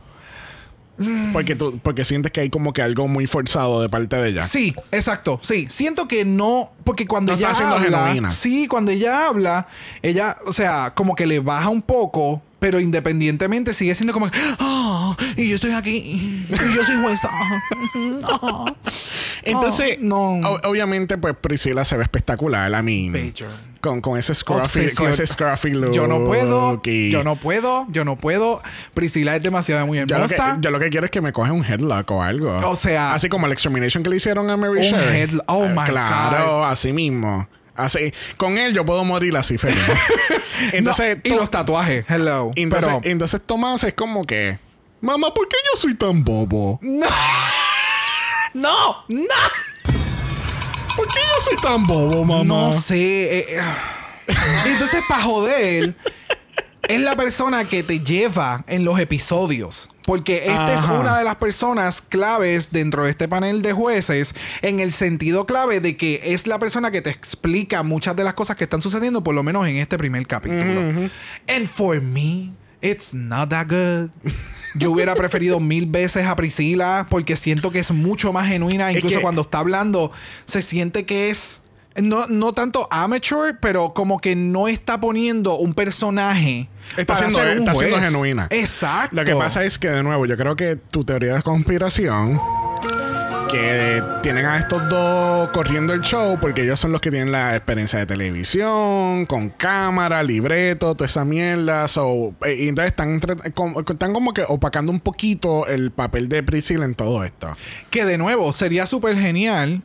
Porque tú, porque sientes que hay como que algo muy forzado de parte de ella. Sí, exacto. Sí, siento que no, porque cuando No ella habla, genuina. sí, cuando ella habla, ella, o sea, como que le baja un poco, pero independientemente sigue siendo como, ah, y yo estoy aquí, y yo soy jueza. Ah. Entonces, Oh, no. o- obviamente, pues Priscila se ve espectacular. A mí. Con, con ese scruffy, con ese scruffy look. Yo no puedo, y- yo no puedo, yo no puedo. Priscila es demasiado muy Yo lo, que, hermosa. yo lo que quiero es que me coge un headlock o algo. O sea- Así como el extermination que le hicieron a Mary Un Sherry. headlock. Oh, Eh, my Claro, así mismo. Así, con él yo puedo morir así feliz. entonces, No, y los tatuajes, hello. entonces, Pero- entonces Tomás es como que, mamá, ¿por qué yo soy tan bobo? No, no, no. ¿Por qué yo soy tan bobo, mamá? No sé. eh, eh. Entonces, para joder, es la persona que te lleva en los episodios. Porque esta es una de las personas claves dentro de este panel de jueces, en el sentido clave de que es la persona que te explica muchas de las cosas que están sucediendo, por lo menos en este primer capítulo. And for me, it's not that good. Yo hubiera preferido mil veces a Priscila porque siento que es mucho más genuina. Es Incluso que- cuando está hablando, se siente que es no, no tanto amateur, pero como que no está poniendo un personaje Está para siendo, ser un está siendo genuina. Exacto. Lo que pasa es que, de nuevo, yo creo que tu teoría de conspiración. Que tienen a estos dos corriendo el show porque ellos son los que tienen la experiencia de televisión, con cámara, libreto, toda esa mierda. So, eh, y entonces están, están como que opacando un poquito el papel de Priscilla en todo esto. Que de nuevo sería súper genial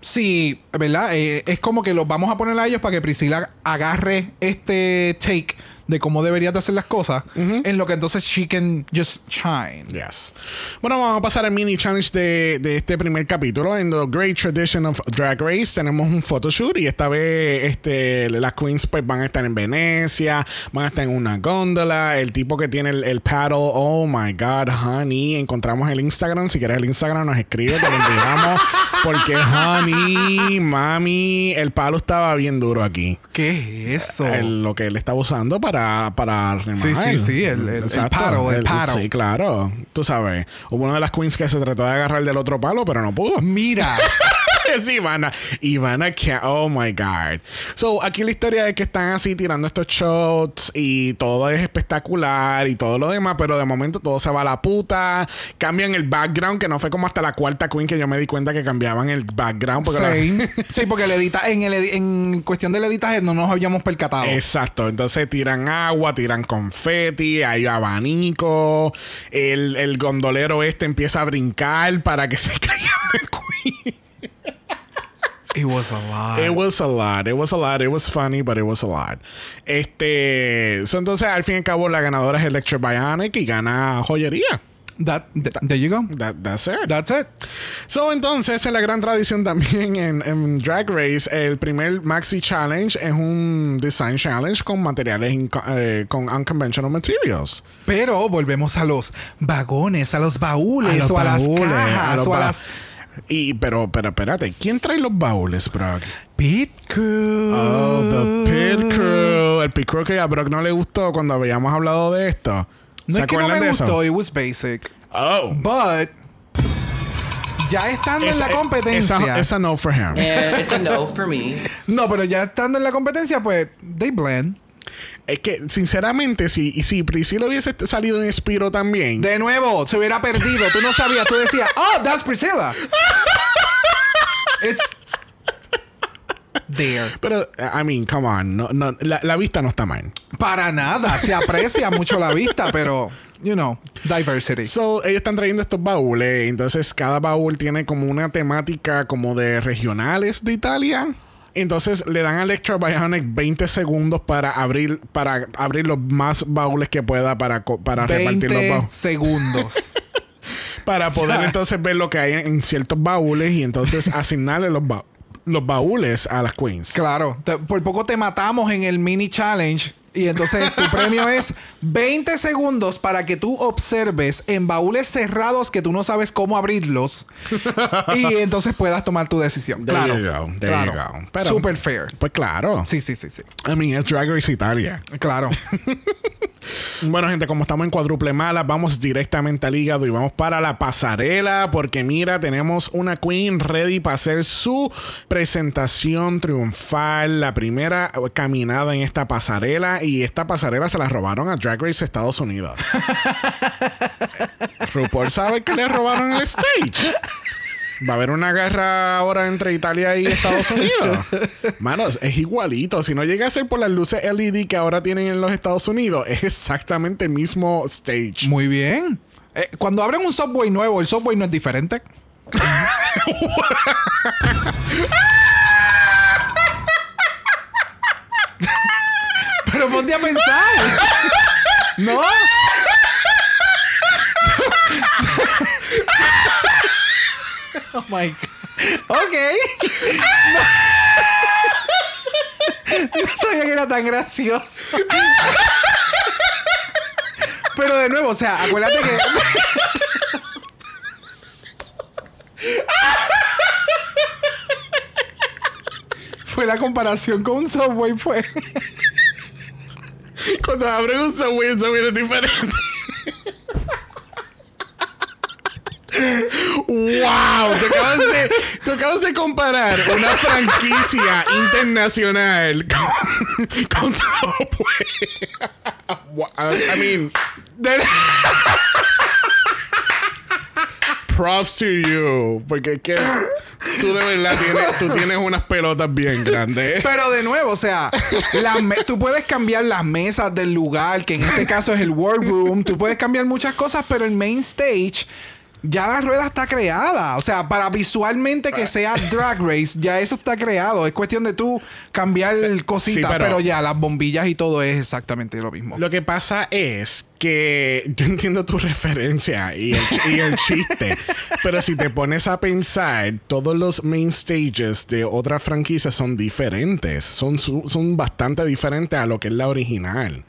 si, ¿verdad? Eh, es como que los vamos a poner a ellos para que Priscila agarre este take de cómo deberías de hacer las cosas, en lo que entonces she can just shine. Yes. Bueno, vamos a pasar al mini challenge de, de este primer capítulo. En The Great Tradition of Drag Race tenemos un photoshoot y esta vez este, las queens pues, van a estar en Venecia, van a estar en una góndola. El tipo que tiene el, el paddle, oh my god, honey. Encontramos el Instagram. Si quieres el Instagram, nos escribe, te lo enviamos. porque, honey, mami, el palo estaba bien duro aquí. ¿Qué es eso? El- lo que él estaba usando para, para Sí, remar. sí, sí, el- el- el paddle, el paddle. Sí, claro. Tú sabes. Hubo una de las queens que se trató de agarrar del otro palo, pero no pudo. Mira. sí, Ivana. Ivana, oh my God. So, aquí la historia es que están así tirando estos shots y todo es espectacular y todo lo demás, pero de momento todo se va a la puta. Cambian el background, que no fue como hasta la cuarta queen que yo me di cuenta que cambiaban el background. Porque la- Same. sí, porque el edita en, el en cuestión del editaje no nos habíamos percatado. Exacto, entonces tiran agua, tiran confeti, hay abanico, el, el gondolero este empieza a brincar para que se caiga la queen. It was a lot. It was a lot, it was a lot, it was funny, but it was a lot. Este, so, entonces al fin y al cabo la ganadora es Electro Bionic y gana joyería. That, th- there you go. That, that's it. That's it. So, entonces, en la gran tradición también en, en Drag Race, el primer Maxi Challenge es un Design Challenge con materiales eh, con unconventional materials. Pero volvemos a los vagones, a los baúles, los o a las cajas, los o a las Y, pero, pero, espérate, ¿quién trae los baúles, Brock? pit crew. Oh, the Pit Crew. El Pit Crew que a Brock no le gustó cuando habíamos hablado de esto. No ¿Se es que no me de eso? gustó, it was basic. Oh. But ya estando en la Esa- competencia. Esa, esa no for him. And it's a no for me. No, pero ya estando en la competencia, pues they blend. Es que, sinceramente, si, si Priscilla hubiese salido en Spiro también. De nuevo, se hubiera perdido. Tú no sabías. Tú decías, oh, that's Priscilla. It's there. Pero, I mean, come on. No, no, la, la vista no está mal. Para nada. Se aprecia mucho la vista, pero, you know, diversity. So, ellos están trayendo estos baúles. Entonces, cada baúl tiene como una temática como de regionales de Italia. Entonces le dan al Extra Bionic 20 segundos para abrir para abrir los más baúles que pueda para, para repartir los 20 baúles. segundos. Para poder sea- entonces ver lo que hay en ciertos baúles y entonces asignarle los, ba- los baúles a las queens. Claro. Te- por poco te matamos en el mini challenge. Y entonces tu premio es 20 segundos para que tú observes en baúles cerrados que tú no sabes cómo abrirlos. y entonces puedas tomar tu decisión. There claro. you go, there claro. you go. Pero- Super fair. Pues claro. Sí, sí, sí, sí. I mean, es Drag Race Italia. Claro. Bueno, gente, como estamos en cuádruple mala, vamos directamente al hígado y vamos para la pasarela. Porque mira, tenemos una queen ready para hacer su presentación triunfal. La primera caminada en esta pasarela. Y esta pasarela se la robaron a Drag Race Estados Unidos. RuPaul sabe que le robaron el stage. Va a haber una guerra ahora entre Italia y Estados Unidos. Manos, es igualito. Si no llega a ser por las luces LED que ahora tienen en los Estados Unidos, es exactamente el mismo stage. Muy bien. Eh, cuando abren un software nuevo, el software no es diferente. Pero ponte a pensar. ¿No? oh my God. Ok. No. No sabía que era tan gracioso. Pero de nuevo, o sea, acuérdate que. fue la comparación con un software, fue. Cuando abren un subway, el subway es diferente. ¡Wow! Tú acabas, de, tú de comparar una franquicia internacional con, con Subway. I mean, props to you. Porque que tú de verdad tienes, tú tienes unas pelotas bien grandes. Pero de nuevo, o sea, tú puedes cambiar las mesas del lugar, que en este caso es el War Room. Tú puedes cambiar muchas cosas, pero el main stage. Ya la rueda está creada. O sea, para visualmente que sea drag race, ya eso está creado. Es cuestión de tú cambiar cositas, pero- pero... ya las bombillas y todo es exactamente lo mismo. Lo que pasa es que yo entiendo tu referencia y el, y el chiste, pero si te pones a pensar, todos los main stages de otras franquicias son diferentes, son, son bastante diferentes a lo que es la original.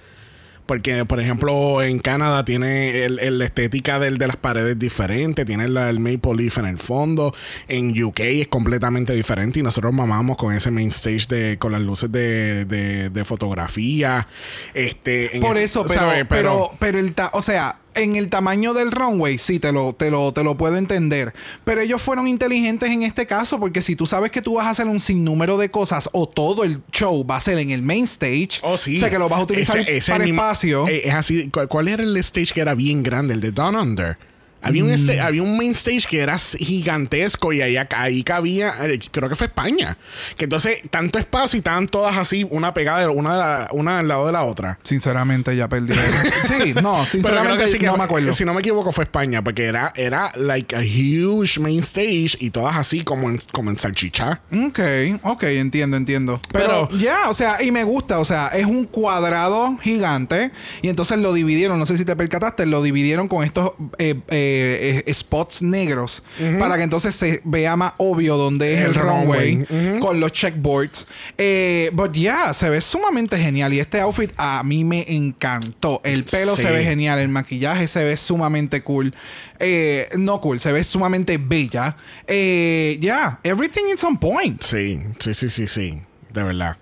Porque, por ejemplo, en Canadá tiene el, el- la estética del, de las paredes diferente, tiene la- el Maple Leaf en el fondo. En UK es completamente diferente y nosotros mamamos con ese main stage de, con las luces de, de- de fotografía. Este, Por el- eso, pero, ¿sabe? pero, pero el ta- o sea, en el tamaño del runway, sí, te lo, te lo, te lo puedo entender. Pero ellos fueron inteligentes en este caso, porque si tú sabes que tú vas a hacer un sinnúmero de cosas, o todo el show va a ser en el main stage, Oh, sí. o sea que lo vas a utilizar Ese- ese para espacio. eh, es así. ¿Cuál, cuál era el stage que era bien grande? El de Down Under. Había un, Mm. esta- había un main stage que era gigantesco y ahí, ahí cabía, eh, creo que fue España. Que entonces, tanto espacio y estaban todas así, una pegada, de- una, de la- una al lado de la otra. Sinceramente, ya perdí. sí, no, sinceramente sí que no me acuerdo. Si no me equivoco, fue España, porque era, era like a huge main stage y todas así como en, como en salchicha. Ok, ok, entiendo, entiendo. Pero Pero- ya, o sea, y me gusta, o sea, es un cuadrado gigante y entonces lo dividieron, no sé si te percataste, lo dividieron con estos eh, eh, eh, spots negros para que entonces se vea más obvio dónde es el, El runway, runway, con los checkboards. Eh, but ya, se ve sumamente genial y este outfit a mí me encantó. El pelo Sí. se ve genial, el maquillaje se ve sumamente cool. Eh, no cool, se ve sumamente bella. Eh, ya, everything is on point. Sí, sí, sí, sí, sí. De verdad.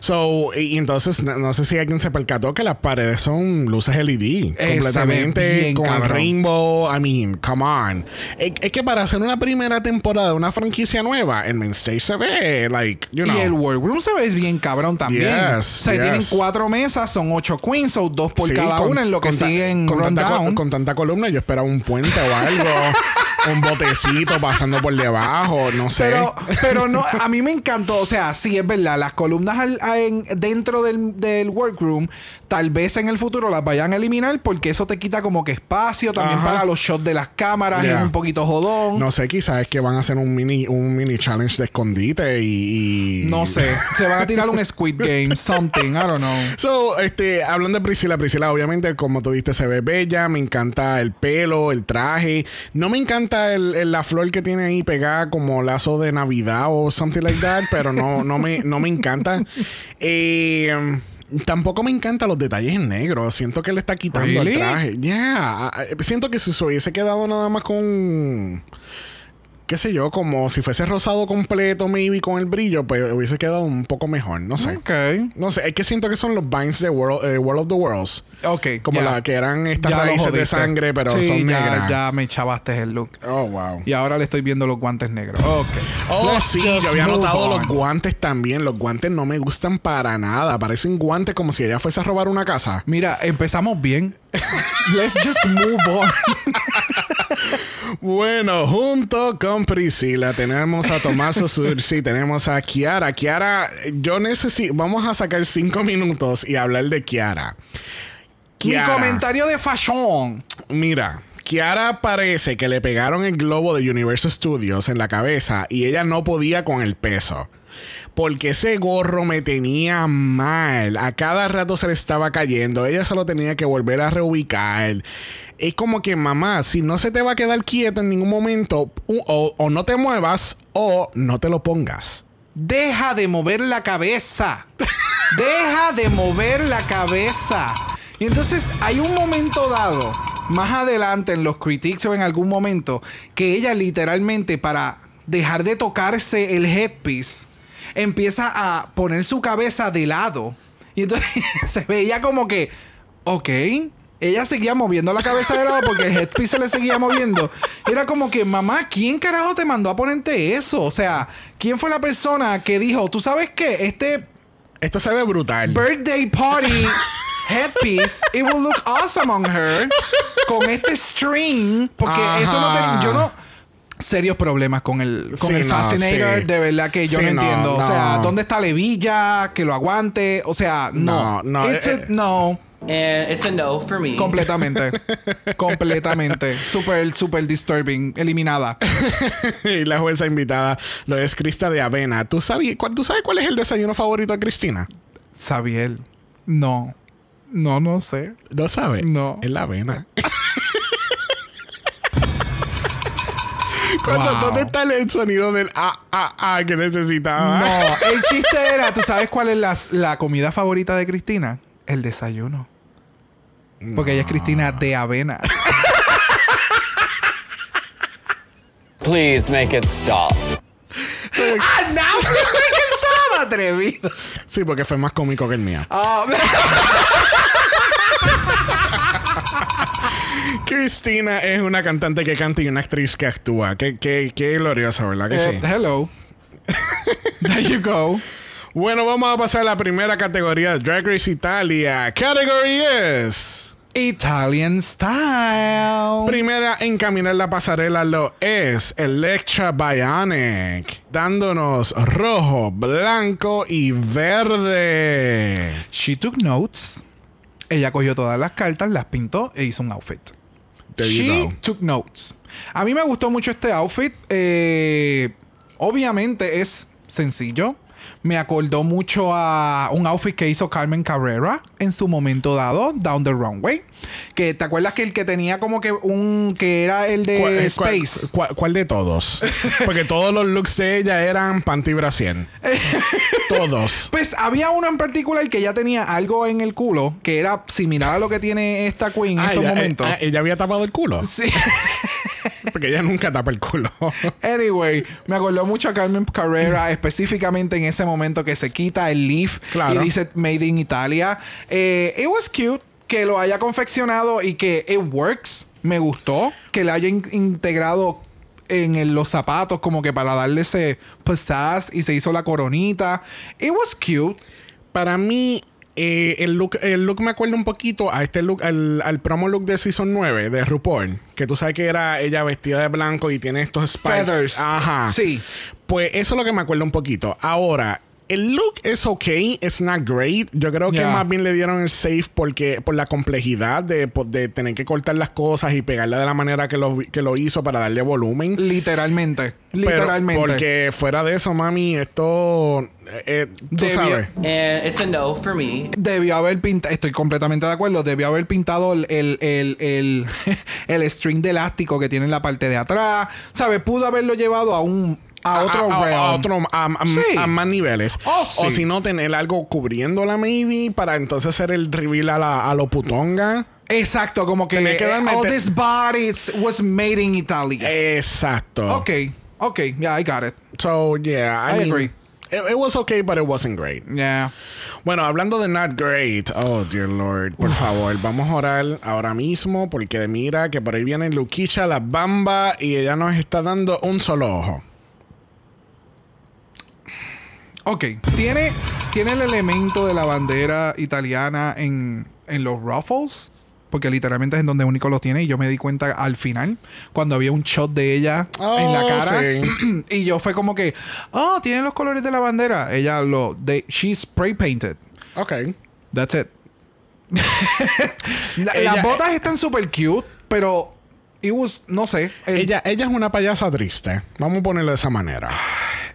So, y, y entonces, no, no sé si alguien se percató que las paredes son luces LED. completamente bien con cabrón. rainbow. I mean, come on. Es, es que para hacer una primera temporada de una franquicia nueva, el main stage se ve, like, you know. Y el workroom se ve bien cabrón también. Yes, o sea, yes. tienen cuatro mesas, son ocho queens, son dos por Sí, cada con- una en lo que con siguen con tanta, rundown. co- con tanta columna, yo esperaba un puente o algo. un botecito pasando por debajo, no sé. Pero, pero no, a mí me encantó. O sea, sí es verdad. Las columnas al- en- dentro del, del workroom, tal vez en el futuro las vayan a eliminar porque eso te quita como que espacio también Ajá. para los shots de las cámaras. Yeah. Es un poquito jodón. No sé, quizás es que van a hacer un mini, un mini challenge de escondite y. y- No sé. Se van a tirar un Squid Game, something. I don't know. So, este, hablando de Priscila, Priscila, obviamente, como tú diste, se ve bella. Me encanta el pelo, el traje. No me encanta el- el- la flor que tiene ahí pegada como lazo de Navidad o something like that, pero no, no, me, no me encanta. Eh, Tampoco me encantan los detalles en negro. Siento que le está quitando Really? el traje. Yeah. Siento que si se hubiese quedado nada más con qué sé yo, como si fuese rosado completo, maybe con el brillo, pues hubiese quedado un poco mejor. No sé. Ok. No sé, es que siento que son los vines de World, eh, World of the Worlds. Ok. Como ya. la que eran estas Ya raíces de sangre, pero Sí, son ya, negras. Ya me chavaste el look. Oh, wow. Y ahora le estoy viendo los guantes negros. Ok. Oh, Let's sí, yo había notado on. los guantes también. Los guantes no me gustan para nada. Parecen guantes como si ella fuese a robar una casa. Mira, empezamos bien. Let's just move on. Bueno, junto con Priscila tenemos a Tomaso Sursi, tenemos a Kiara. Kiara, yo necesito, vamos a sacar cinco minutos y hablar de Kiara. Mi Kiara. comentario de fashion. Mira, Kiara parece que le pegaron el globo de Universal Studios en la cabeza y ella no podía con el peso. Porque ese gorro me tenía mal. A cada rato se le estaba cayendo. Ella se lo tenía que volver a reubicar. Es como que, mamá, si no se te va a quedar quieto en ningún momento, o, o no te muevas o no te lo pongas. Deja de mover la cabeza. Deja de mover la cabeza. Y entonces hay un momento dado, más adelante en los critiques o en algún momento, que ella literalmente para dejar de tocarse el headpiece, empieza a poner su cabeza de lado. Y entonces se veía como que, ok. Ella seguía moviendo la cabeza de lado porque el headpiece se le seguía moviendo. Era como que, mamá, ¿quién carajo te mandó a ponerte eso? O sea, ¿quién fue la persona que dijo, tú sabes qué? Este Esto se ve brutal. birthday party headpiece, it will look awesome on her. Con este string. Porque eso no te, Yo no. Serios problemas con el, con Sí, el no, Fascinator, sí. de verdad que yo Sí, no no, entiendo. O sea. ¿dónde está Levilla? Que lo aguante. O sea, no. No, no, It's eh, a- no. And it's a no for me. Completamente. completamente. Super, super disturbing. Eliminada. y la jueza invitada lo es Crista de Avena. ¿Tú, sabes, cuál, ¿Tú sabes cuál es el desayuno favorito de Cristina? Sabiel. No. No, no sé. ¿No sabes? No. Es la avena. Cuando, Wow. ¿Dónde está el sonido del ah, ah, ah que necesitaba? No, el chiste era, ¿tú sabes cuál es la, la comida favorita de Cristina? El desayuno. Porque ella es Cristina de avena. Please make it stop. ¡Ah, no! que estaba atrevido. Sí, porque fue más cómico que el mío. Ah, Cristina es una cantante que canta y una actriz que actúa. Qué, qué, qué glorioso, ¿verdad que eh, sí? hello. There you go. Bueno, vamos a pasar a la primera categoría de Drag Race Italia. Category es... Italian style. Primera en caminar la pasarela lo es Electra Bionic, dándonos rojo, blanco y verde. She took notes. Ella cogió todas las cartas, las pintó e hizo un outfit. There you She took notes. A mí me gustó mucho este outfit. Eh, obviamente es sencillo. Me acordó mucho a un outfit que hizo Carmen Carrera en su momento dado, Down the Runway. Que te acuerdas que el que tenía como que un. que era el de ¿Cuál, eh, cuál- Space. cuál- cuál de todos? Porque todos los looks de ella eran panty brasier. todos. Pues había uno en particular que ya tenía algo en el culo que era similar a lo que tiene esta queen en Ah, estos ella, momentos. eh, ah, ella había tapado el culo. Sí. Porque ella nunca tapa el culo. Anyway, me acordó mucho a Carmen Carrera, específicamente en ese momento que se quita el leaf Claro. y dice Made in Italia. Eh, it was cute que lo haya confeccionado y que it works. Me gustó que le haya in- integrado en el- los zapatos como que para darle ese pizzazz y se hizo la coronita. It was cute. Para mí, eh, el, look, el look me acuerda un poquito a este look, al, al promo look de Season 9 de RuPaul. Que tú sabes que era ella vestida de blanco y tiene estos spikes. Feathers. Ajá. Sí. Pues eso es lo que me acuerda un poquito. Ahora, el look es ok, it's not great. Yo creo que Yeah. más bien le dieron el safe porque por la complejidad de, de tener que cortar las cosas y pegarla de la manera que lo, que lo hizo para darle volumen. Literalmente. Pero Literalmente. porque fuera de eso, mami, esto. eh, eh, tú sabes. And it's a no for me. Debió haber pintado, estoy completamente de acuerdo, debió haber pintado el, el, el, el, el string de elástico que tiene en la parte de atrás. ¿Sabes? Pudo haberlo llevado a un a otro a, a- otro Sí. a más niveles Oh, sí. o si no tener algo cubriéndola maybe para entonces hacer el reveal a, la, lo putonga Exacto, como que, que darme all te- this body was made in Italy. exacto Ok, ok, yeah, I got it. so yeah I, I mean, agree. It, it was okay but it wasn't great Yeah. bueno hablando de not great oh dear lord por favor vamos a orar ahora mismo porque mira que por ahí viene Luquicha la bamba y ella nos está dando un solo ojo Ok, tiene, tiene el elemento de la bandera italiana en, en los ruffles. Porque literalmente es en donde único lo tiene. Y yo me di cuenta al final, cuando había un shot de ella en la Oh, cara. sí. y yo fue como que, oh, tiene los colores de la bandera. Ella lo, they, she spray painted. ok That's it. La- Ella- las botas están súper cute, pero it was, no sé. el- ella, ella es una payasa triste vamos a ponerlo de esa manera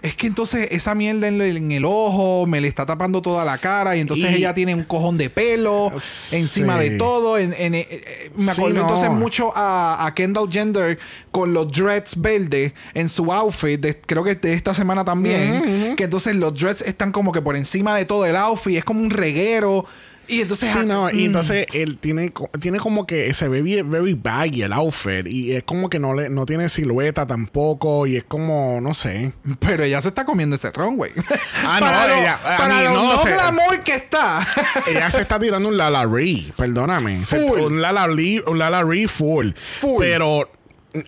Es que entonces esa mierda en, en el ojo me le está tapando toda la cara y entonces Y- ella tiene un cojón de pelo Sí. encima de todo. En, en- eh, me Sí, acuerdo no. entonces mucho a, a Kendall Jenner con los dreads verdes en su outfit, de- creo que de esta semana también, que entonces los dreads están como que por encima de todo el outfit, es como un reguero. Y entonces... Sí, no, y mm. entonces él tiene, tiene como que se ve bien, very baggy el outfit y es como que no le, no tiene silueta tampoco y es como, no sé. Pero ella se está comiendo ese ron, güey. Ah, no, para lo, ella- para mí lo no, no se- glamour que está. Ella se está tirando un Lala Ree, perdóname. Se- un Lala Ree, un Lala Ree full. Full. Pero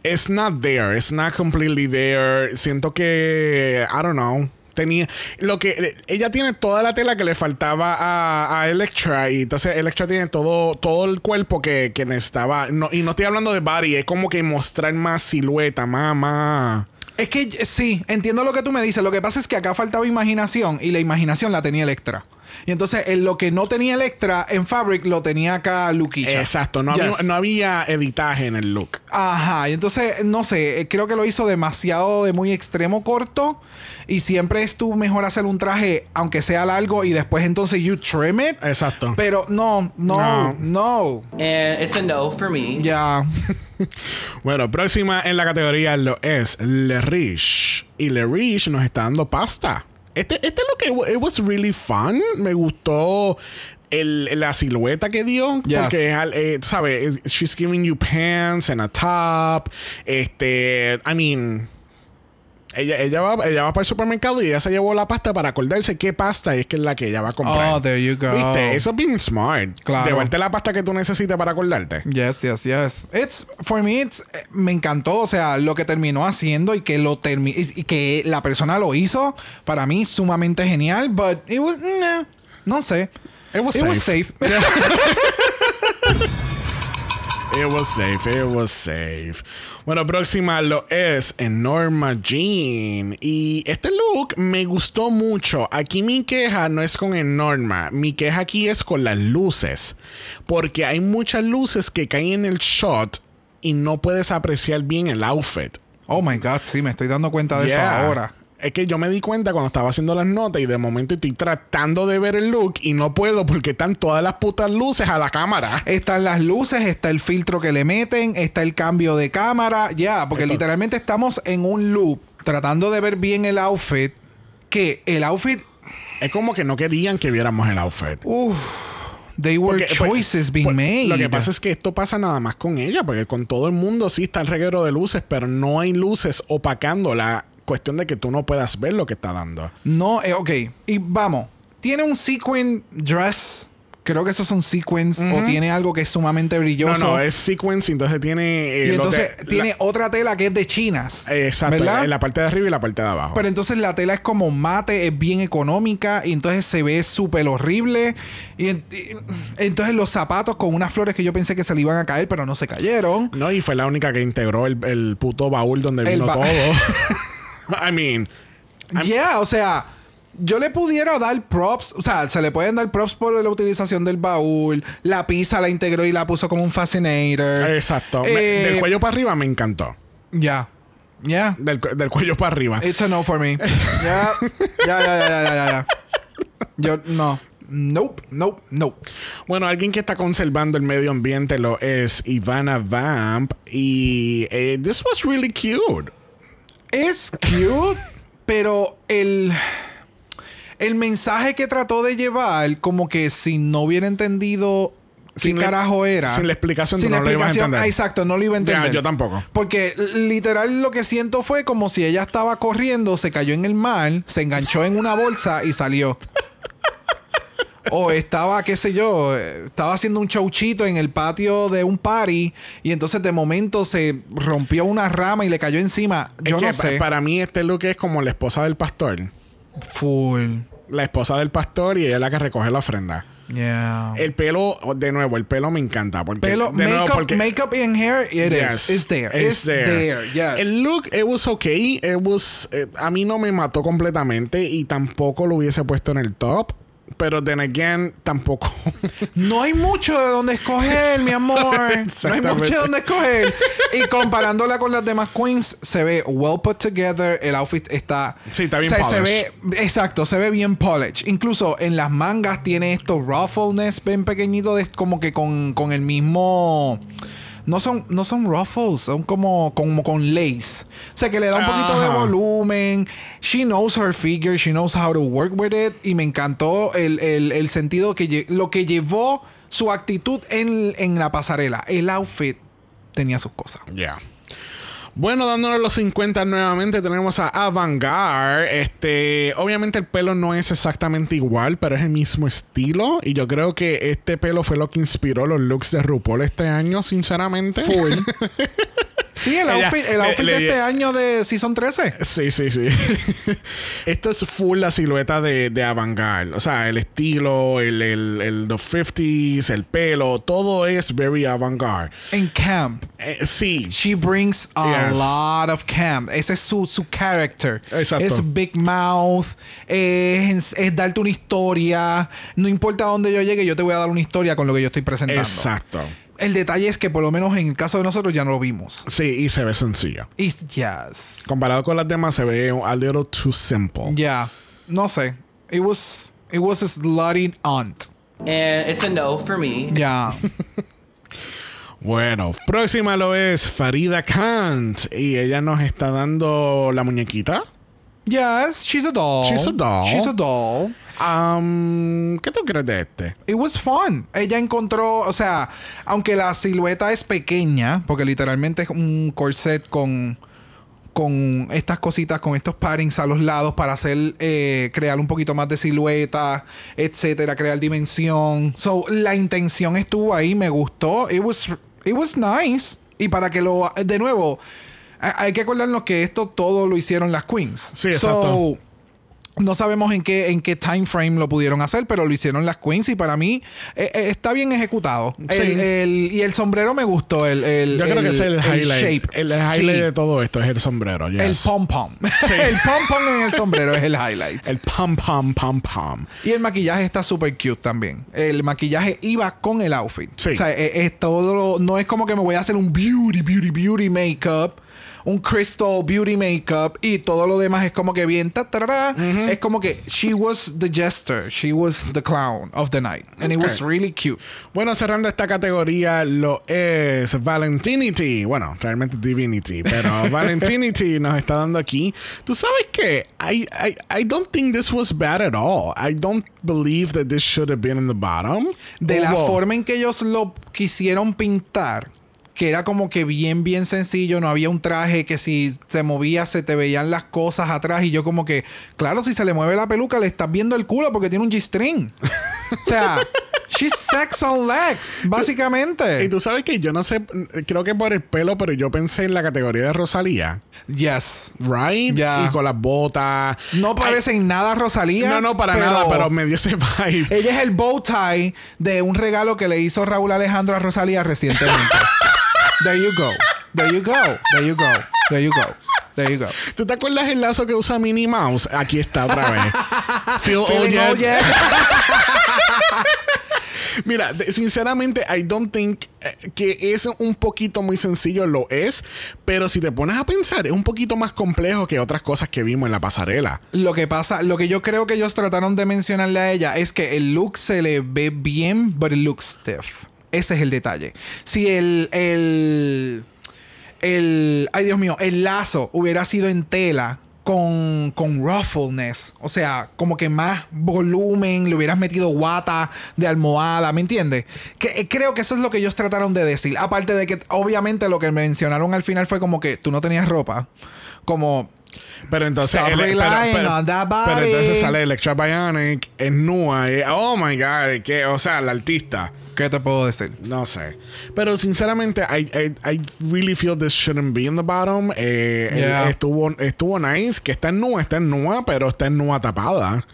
it's not there, it's not completely there. Siento que, I don't know. Tenía lo que ella tiene toda la tela que le faltaba a, a Electra y entonces Electra tiene todo todo el cuerpo que, que necesitaba no, y no estoy hablando de body es como que mostrar más silueta más más Es que eh, sí, entiendo lo que tú me dices. Lo que pasa es que acá faltaba imaginación y la imaginación la tenía Electra. Y entonces en lo que no tenía Electra en Fabric lo tenía acá Luquicha. exacto no, Yes. había, no había editaje en el look Ajá, y entonces, no sé, eh, creo que lo hizo demasiado de muy extremo corto. Y siempre es tú mejor hacer un traje, aunque sea largo, y después entonces you trim it. exacto Pero no, no, No. no. And it's a no for me. Ya. Bueno, próxima en la categoría lo es Le Riche. Y Le Riche nos está dando pasta. Este, este es lo que it was really fun. Me gustó el, la silueta que dio. Yes. Porque, eh, sabes, es- she's giving you pants and a top. Este, I mean. Ella, ella, va, ella va para el supermercado y ella se llevó la pasta para acordarse qué pasta es que es la que ella va a comprar. Oh, there you go. ¿Viste? Eso es bien smart. Claro. Llevarte la pasta que tú necesitas para acordarte. Yes, yes, yes. It's for me it's me encantó, o sea, lo que terminó haciendo y que lo termi y y que la persona lo hizo, para mí sumamente genial, but it was nah, no sé. It was It was safe. It was safe, it was safe. Bueno, próxima lo es Norma Jean. Y este look me gustó mucho. Aquí mi queja no es con Norma. Mi queja aquí es con las luces. Porque hay muchas luces que caen en el shot y no puedes apreciar bien el outfit. oh my god, sí, me estoy dando cuenta de Yeah. eso ahora. Es que yo me di cuenta cuando estaba haciendo las notas y de momento estoy tratando de ver el look y no puedo porque están todas las putas luces a la cámara. Están las luces, está el filtro que le meten, está el cambio de cámara, ya, porque Esto- literalmente estamos en un loop tratando de ver bien el outfit, que el outfit Es como que no querían que viéramos el outfit. Uf, They were Porque, pues, choices being pues, made. Lo que pasa es que esto pasa nada más con ella, porque con todo el mundo sí está el reguero de luces, pero no hay luces opacando la cuestión de que tú no puedas ver lo que está dando. No, eh, ok. Y vamos. Tiene un sequin dress. Creo que esos son sequins. O tiene algo que es sumamente No, brilloso. no, es sequence, entonces tiene. eh, y lo entonces tiene la- otra tela que es de chinas. eh, exacto, ¿verdad? en la parte de arriba y la parte de abajo. Pero entonces la tela es como mate, es bien económica y entonces se ve súper horrible. Y, en- y- entonces los zapatos con unas flores que yo pensé que se le iban a caer, pero no se cayeron. no, y fue la única que integró el, el puto baúl donde El vino ba- todo. I mean. Ya, o sea, yo le pudiera dar props, o sea, se le pueden dar props por la utilización del baúl. La pizza la integró y la puso como un fascinator. Exacto. Me- Eh, del cuello para arriba me encantó. Ya. Ya. Del, cu- del cuello para arriba. It's a no for me. Ya. Ya, ya, ya, ya, ya, ya. Yo, no. Nope, nope, nope. Bueno, alguien que está conservando el medio ambiente lo es Ivana Vamp. Y eh, this was really cute. Es cute, pero el. El mensaje que trató de llevar, como que si no hubiera entendido qué Sin la- carajo era. sin la explicación, Sin la lo a explicación, exacto, no lo iba a Ya, entender. yo tampoco. Porque literal lo que siento fue como si ella estaba corriendo, se cayó en el mar, se enganchó en una bolsa y salió. O estaba, qué sé yo, eh, estaba haciendo un chauchito en el patio de un party y entonces de momento se rompió una rama y le cayó encima. Yo Es que no pa- sé. Para mí este look es como la esposa del pastor. Full. La esposa del pastor y ella es la que recoge la ofrenda. Yeah. El pelo, de nuevo, el pelo me encanta. Porque, Pelo, de nuevo, makeup, porque- makeup and hair, it Yes, is. It's there. it's It's there. there. Yes. El look, it was okay. It was, eh, a mí no me mató completamente y tampoco lo hubiese puesto en el top. Pero then again, tampoco. No hay mucho de donde escoger, mi amor. No hay mucho de donde escoger. Y comparándola con las demás queens, se ve well put together. El outfit está. Sí, está bien o sea, se polished. ve, Exacto, se ve bien polished. Incluso en las mangas tiene estos ruffleness bien pequeñitos, como que con, con el mismo. No son, no son ruffles, son como, como con lace. O sea, que le da un poquito de volumen. She knows her figure, she knows how to work with it. Y me encantó el, el- el sentido que lo que llevó su actitud en, en la pasarela. El outfit tenía sus cosas. Ya. Bueno, dándonos los 50 nuevamente, tenemos a Avantgarde. Este, obviamente el pelo no es exactamente igual, pero es el mismo estilo. Y yo creo que este pelo fue lo que inspiró los looks de RuPaul este año, sinceramente. Full. Sí, el Ella- outfit, el outfit le de este año de Season 13. Sí, sí, sí. Esto es full la silueta de, de Avantgarde. O sea, el estilo, el, el, el los 50s, el pelo, todo es very Avantgarde. En camp. Eh, sí. She brings a lot of camp. Ese es su, su character. Exacto. Es big mouth. Es, es darte una historia. No importa dónde yo llegue, yo te voy a dar una historia con lo que yo estoy presentando. Exacto. El detalle es que por lo menos en el caso de nosotros ya no lo vimos. Sí, y se ve sencillo. Y yes. Comparado con las demás, se ve a little too simple. Ya. No sé. It was, it was a slutty aunt. And it's a no for me. Ya. Bueno, próxima lo es Farida Kant. Y ella nos está dando la muñequita. yes, she's a doll. She's a doll. She's a doll. Um, ¿Qué tú crees de este? It was fun. Ella encontró, o sea, aunque la silueta es pequeña, porque literalmente es un corset con con estas cositas, con estos paddings a los lados para hacer, eh, crear un poquito más de silueta, etcétera, crear dimensión. So, la intención estuvo ahí, me gustó. It was, it was nice. Y para que lo, de nuevo, hay que acordarnos que esto todo lo hicieron las queens. Sí, exacto. So, no sabemos en qué, en qué time frame lo pudieron hacer, pero lo hicieron las queens y para mí eh, eh, está bien ejecutado. Sí. El- el- y el sombrero me gustó. El, el- Yo creo que es el, highlight. shape. El highlight Sí. de todo esto es el sombrero. yes. El pom pom. el pom pom en el sombrero es el highlight. El pom pom pom pom. Y el maquillaje está súper cute también. El maquillaje iba con el outfit. O sea, es, es todo. no es como que me voy a hacer un beauty, beauty, beauty makeup. Un crystal beauty makeup y todo lo demás es como que bien ta, tarara. es como que she was the jester she was the clown of the night and it was really cute Bueno, cerrando esta categoría lo es Valentinity. Bueno, realmente Divinity, pero Valentinity nos está dando aquí. Tú sabes que I, I, I don't think this was bad at all. I don't believe that this should have been in the bottom. de la forma en que ellos lo quisieron pintar que era como que bien bien sencillo no había un traje que si se movía se te veían las cosas atrás y yo como que claro si se le mueve la peluca le estás viendo el culo porque tiene un G-string o sea she's sex on legs Y básicamente tú sabes que yo no sé, creo que por el pelo, pero yo pensé en la categoría de Rosalía. yes Right? Ya. Y con las botas. no parece en nada Rosalía No, no, para nada, pero me dio ese vibe. ella es el bow tie de un regalo que le hizo Raúl Alejandro a Rosalía recientemente there you go there you go there you go there you go there you go ¿Tú te acuerdas el lazo que usa Minnie Mouse? Aquí está otra vez. Feel Feeling yet? Mira, sinceramente, I don't think eh, que es un poquito muy sencillo, lo es, pero si te pones a pensar, es un poquito más complejo que otras cosas que vimos en la pasarela. Lo que pasa, lo que yo creo que ellos trataron de mencionarle a ella es que el look se le ve bien, but it looks stiff. Ese es el detalle. Si el, el, el, ay Dios mío, el lazo hubiera sido en tela con, con ruffleness, o sea, como que más volumen, le hubieras metido guata de almohada, ¿me entiendes? Que, eh, creo que eso es lo que ellos trataron de decir. Aparte de que obviamente lo que mencionaron al final fue como que tú no tenías ropa. Como Pero entonces, él- pero, pero- entonces sale Electra Bionic, es nua, y- oh my god, que, o sea, la artista. ¿Qué te puedo decir? No sé. Pero sinceramente, I, I, I really feel this shouldn't be in the bottom. Eh, Yeah. estuvo, estuvo nice, que está en nua, está en nua, pero está en nua tapada.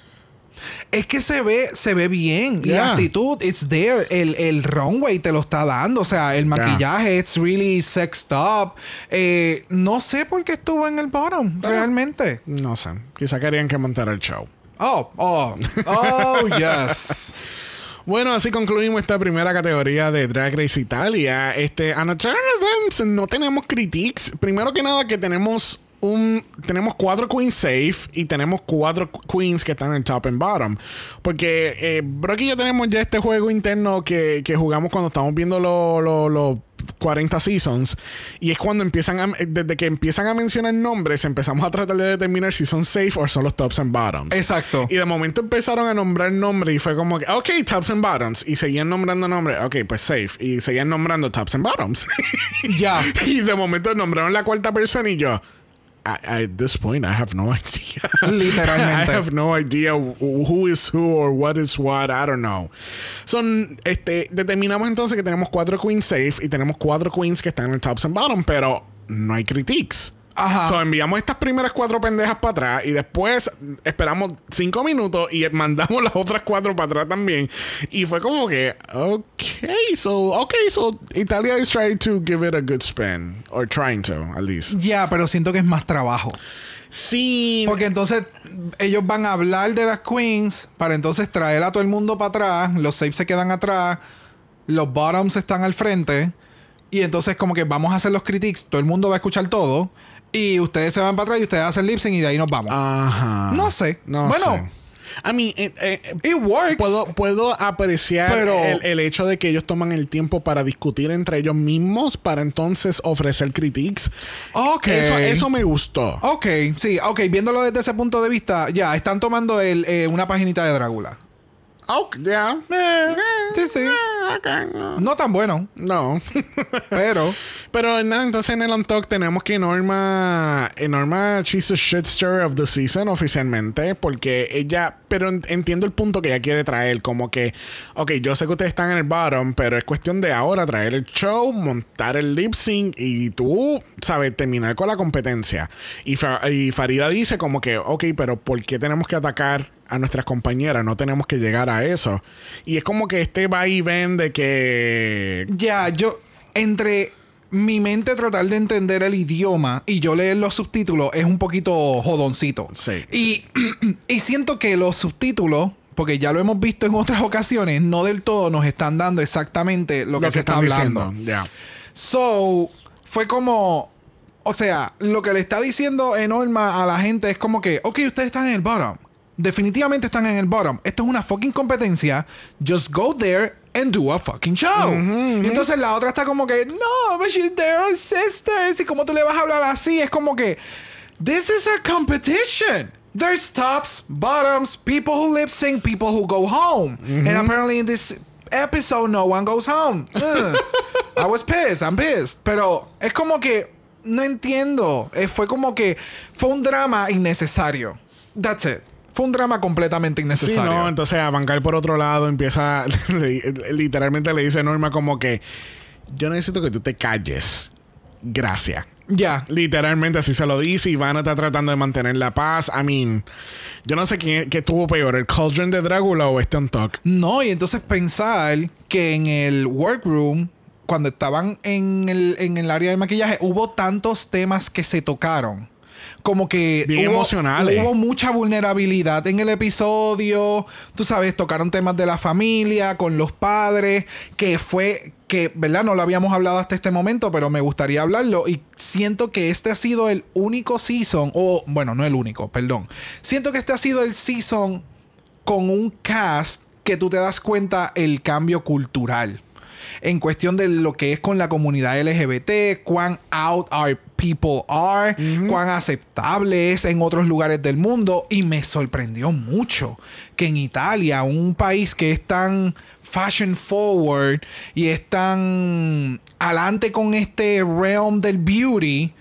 Es que se ve, se ve bien. Y la Yeah. actitud, it's there. El, el runway te lo está dando. O sea, el maquillaje, it's really sexed up. Eh, no sé por qué estuvo en el bottom, realmente. No sé. Quizá querían que montara el show. Oh, oh, oh, yes. Bueno, así concluimos esta primera categoría de Drag Race Italia. Este, a Nocturnal Events no tenemos critiques. Primero que nada que tenemos un... Tenemos cuatro queens safe y tenemos cuatro qu- queens que están en top and bottom. Porque eh, Brock y yo tenemos ya este juego interno que, que jugamos cuando estamos viendo los... los- los 40 seasons y es cuando empiezan a desde que empiezan a mencionar nombres empezamos a tratar de determinar si son safe o son los tops and bottoms Exacto. y de momento empezaron a nombrar nombres y fue como que, ok, tops and bottoms. Y seguían nombrando nombres, ok, pues safe. Y seguían nombrando tops and bottoms. Ya. y de momento nombraron la cuarta persona y yo, I- at this point, I have no idea. Literalmente. I have no idea wh- who is who or what is what. I don't know. Son, este, determinamos entonces que tenemos cuatro queens safe y tenemos cuatro queens que están en el tops and bottom, pero no hay critiques. Ajá. So, enviamos estas primeras cuatro pendejas para atrás y después esperamos cinco minutos y mandamos las otras cuatro para atrás también. Y fue como que, ok, so, ok, so Italia is trying to give it a good spin. Or trying to, at least. Ya, pero siento que es más trabajo. Sí. Porque entonces ellos van a hablar de las queens para entonces traer a todo el mundo para atrás. Los safe se quedan atrás. Los bottoms están al frente. Y entonces como que vamos a hacer los critiques. Todo el mundo va a escuchar todo. Y ustedes se van para atrás y ustedes hacen lip sync y de ahí nos vamos. Ajá. No sé. No Bueno. sé. I mean, eh, eh, It works. Puedo, puedo apreciar Pero- el, el hecho de que ellos toman el tiempo para discutir entre ellos mismos para entonces ofrecer critiques. Ok. Eso, eso me gustó. Ok, sí, ok, viéndolo desde ese punto de vista, ya, están tomando el, eh, una paginita de Drácula. Ok, ya. Eh, sí, sí. Ok, no. No tan bueno, No. pero. Pero nada, entonces en el On Talk tenemos que Norma. eh, Norma, she's the shitster of the season oficialmente. Porque ella. Pero en- entiendo el punto que ella quiere traer. Como que. Ok, yo sé que ustedes están en el bottom. Pero es cuestión de ahora traer el show, montar el lip sync. Y tú, ¿sabes? Terminar con la competencia. Y, Fa- y Farida dice como que. Ok, pero ¿por qué tenemos que atacar? A nuestras compañeras, no tenemos que llegar a eso. Y es como que este va y ven de que Ya, yo. Entre mi mente tratar de entender el idioma y yo leer los subtítulos es un poquito jodoncito. Sí. Y, y siento que los subtítulos. Porque ya lo hemos visto en otras ocasiones, no del todo nos están dando exactamente lo, que, se está hablando. diciendo. Ya. So, fue como. o sea, lo que le está diciendo Enorma a la gente es como que, ok, ustedes están en el bottom. Definitivamente están en el bottom. Esto es una fucking competencia. Just go there and do a fucking show. Entonces la otra está como que, no, but she's their sisters. Y como tú le vas a hablar así, es como que, this is a competition. There's tops, bottoms, people who lip sync, people who go home. And apparently in this episode, no one goes home. I was pissed, I'm pissed. Pero es como que, no entiendo. Eh, fue como que, fue un drama innecesario. That's it. Fue un drama completamente Sí, innecesario. no, entonces a bancar por otro lado empieza, literalmente le dice Norma como que yo necesito que tú te calles. Gracias. Ya. Literalmente así se lo dice. Ivana está tratando de mantener la paz. I mean, yo no sé quién qué estuvo peor, el Cauldron de Drácula o este Untuck. No, y entonces pensar que en el workroom, cuando estaban en el, en el área de maquillaje, hubo tantos temas que se tocaron. Como que Bien hubo, emocionales. hubo mucha vulnerabilidad en el episodio. Tú sabes, tocaron temas de la familia, con los padres, que fue que, ¿verdad? No lo habíamos hablado hasta este momento, pero me gustaría hablarlo. Y siento que este ha sido el único season, o bueno, no el único, perdón. Siento que este ha sido el season con un cast que tú te das cuenta el cambio cultural. En cuestión de lo que es con la comunidad LGBT, cuán out our people are, cuán aceptable es en otros lugares del mundo. Y me sorprendió mucho que en Italia, un país que es tan fashion forward y es tan adelante con este realm del beauty,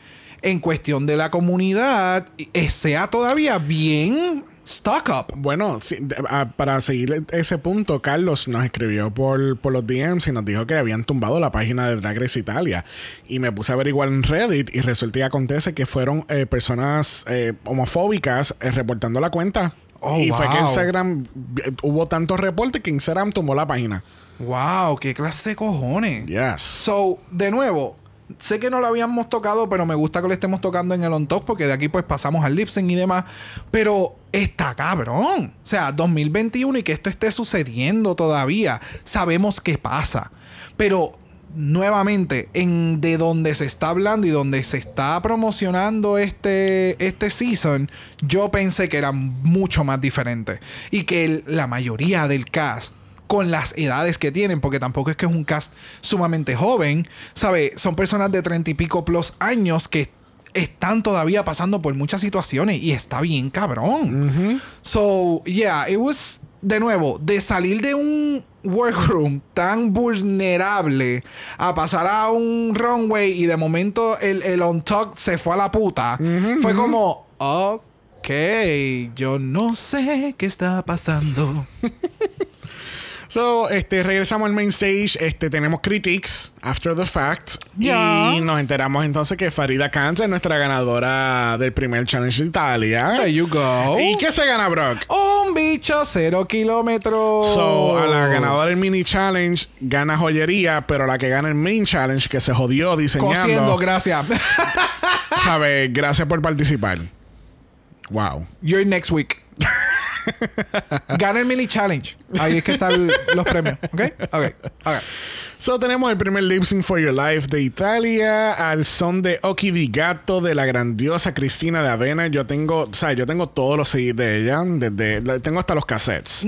en cuestión de la comunidad, eh, sea todavía bien stock up. Bueno, sí, ah, para seguir ese punto, Carlos nos escribió por, por los DMs y nos dijo que habían tumbado la página de Drag Race Italia. Y me puse a averiguar en Reddit y resulta y acontece que fueron eh, personas eh, homofóbicas eh, reportando la cuenta. Oh, y fue que. Instagram hubo tantos reportes que Instagram tumbó la página. Wow, qué clase de cojones. Yes. So, de nuevo, sé que no lo habíamos tocado, pero me gusta que lo estemos tocando en el on top porque de aquí pues pasamos al lip sync y demás. Pero está cabrón. O sea, 2021 y que esto esté sucediendo todavía. Sabemos qué pasa. Pero nuevamente, en de donde se está hablando y donde se está promocionando este, este season, yo pensé que era mucho más diferente. Y que la mayoría del cast con las edades que tienen, porque tampoco es que es un cast sumamente joven, ¿sabe? Son personas de treinta y pico plus años que están todavía pasando por muchas situaciones y está bien cabrón. So, yeah, it was, de nuevo, de salir de un workroom tan vulnerable a pasar a un runway y de momento el, el on talk se fue a la puta, fue como, ok, yo no sé qué está pasando. So, este, regresamos al main stage. Este, tenemos critiques after the fact. Y nos enteramos entonces que Farida Kant es nuestra ganadora del primer challenge de Italia. There you go. ¿Y qué se gana, Brock? Un bicho cero kilómetros. So, a la ganadora del mini challenge gana joyería, pero la que gana el main challenge, que se jodió diseñando. Cosiendo, gracias. ¿Sabes? Gracias por participar. Wow. You're next week. Gana el mini challenge. Ahí es que están los premios. ¿Ok? Ok. Ok. So, tenemos el primer lip sync for your life de Italia al son de Oki di Gatto de la grandiosa Cristina de Avena. Yo tengo, o sea, yo tengo todos los CDs de ella, desde, tengo hasta los cassettes.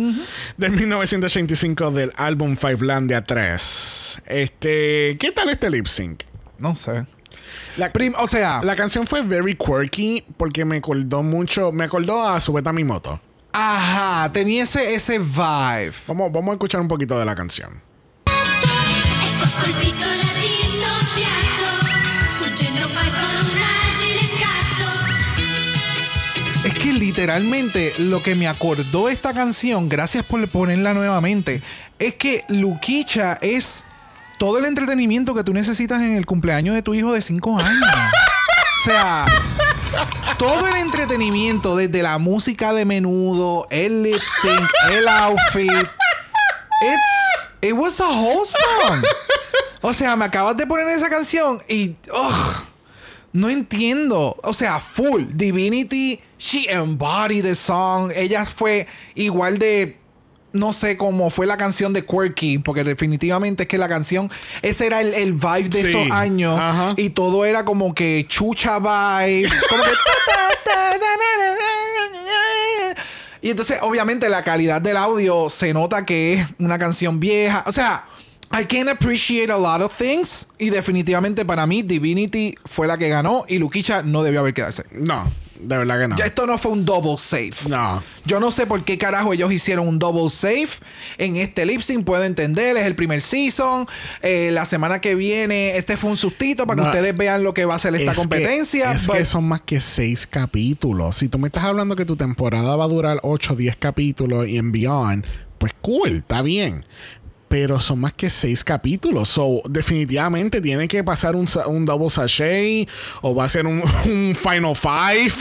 De 1985 del álbum Five Land de A3. Este, ¿qué tal este lip sync? No sé. La, Prim- o sea, la canción fue very quirky porque me acordó mucho, me acordó a Subeta mi moto. ajá, tenía ese, ese vibe. Vamos, vamos a escuchar un poquito de la canción. Es que literalmente lo que me acordó esta canción, gracias por ponerla nuevamente, es que Luquicha es todo el entretenimiento que tú necesitas en el cumpleaños de tu hijo de 5 años. O sea, todo el entretenimiento, desde la música de menudo, el lip sync, el outfit. It's, it was a wholesome. O sea, me acabas de poner esa canción y. ugh, no entiendo. O sea, full. Divinity, she embodied the song. Ella fue igual de no sé cómo fue la canción de Quirky, porque definitivamente es que la canción, ese era el, el vibe de Sí. esos años Ajá. y todo era como que chucha vibe, como que y entonces obviamente la calidad del audio se nota que es una canción vieja, o sea, I can appreciate a lot of things y definitivamente para mí Divinity fue la que ganó y Luquicha no debió haber quedarse. No, de verdad que no. Ya esto no fue un double safe. No. Yo no sé por qué carajo ellos hicieron un double safe en este lip sync. Puedo entender, es el primer season. Eh, la semana que viene, este fue un sustito para No. que ustedes vean lo que va a ser esta Es que- competencia. es But- que son más que seis capítulos. Si tú me estás hablando que tu temporada va a durar 8 o 10 capítulos y en beyond, pues cool, está bien. Pero son más que seis capítulos. So, definitivamente tiene que pasar un, un double sachet o va a ser un, un final five.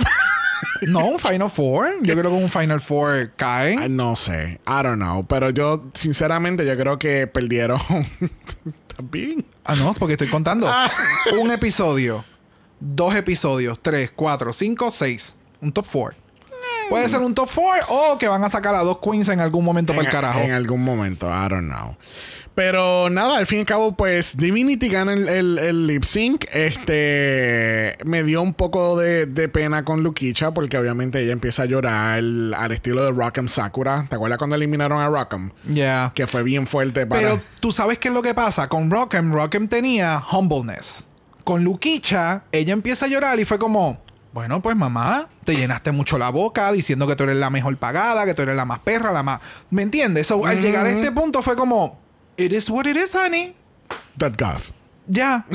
no, un Final Four. Yo creo que un Final Four cae. Ah, no sé. I don't know. Pero yo, sinceramente, yo creo que perdieron. También. Ah, no, porque estoy contando. un episodio, dos episodios, tres, cuatro, cinco, seis. Un top four. Puede ser un top four o que van a sacar a dos queens en algún momento para el carajo. En algún momento, I don't know. Pero nada, al fin y al cabo, pues Divinity gana el, el- el lip sync. Este me dio un poco de, de pena con Lukicha porque obviamente ella empieza a llorar al, al estilo de Rock'em Sakura. ¿Te acuerdas cuando eliminaron a Rock'em? Yeah. Que fue bien fuerte para. Pero tú sabes qué es lo que pasa. Con Rockem, Rockem tenía humbleness. Con Luquicha, ella empieza a llorar y fue como, bueno, pues mamá, te llenaste mucho la boca diciendo que tú eres la mejor pagada, que tú eres la más perra, la más... ¿Me entiendes? So, Al llegar a este punto fue como, it is what it is, honey. That gaff. Ya.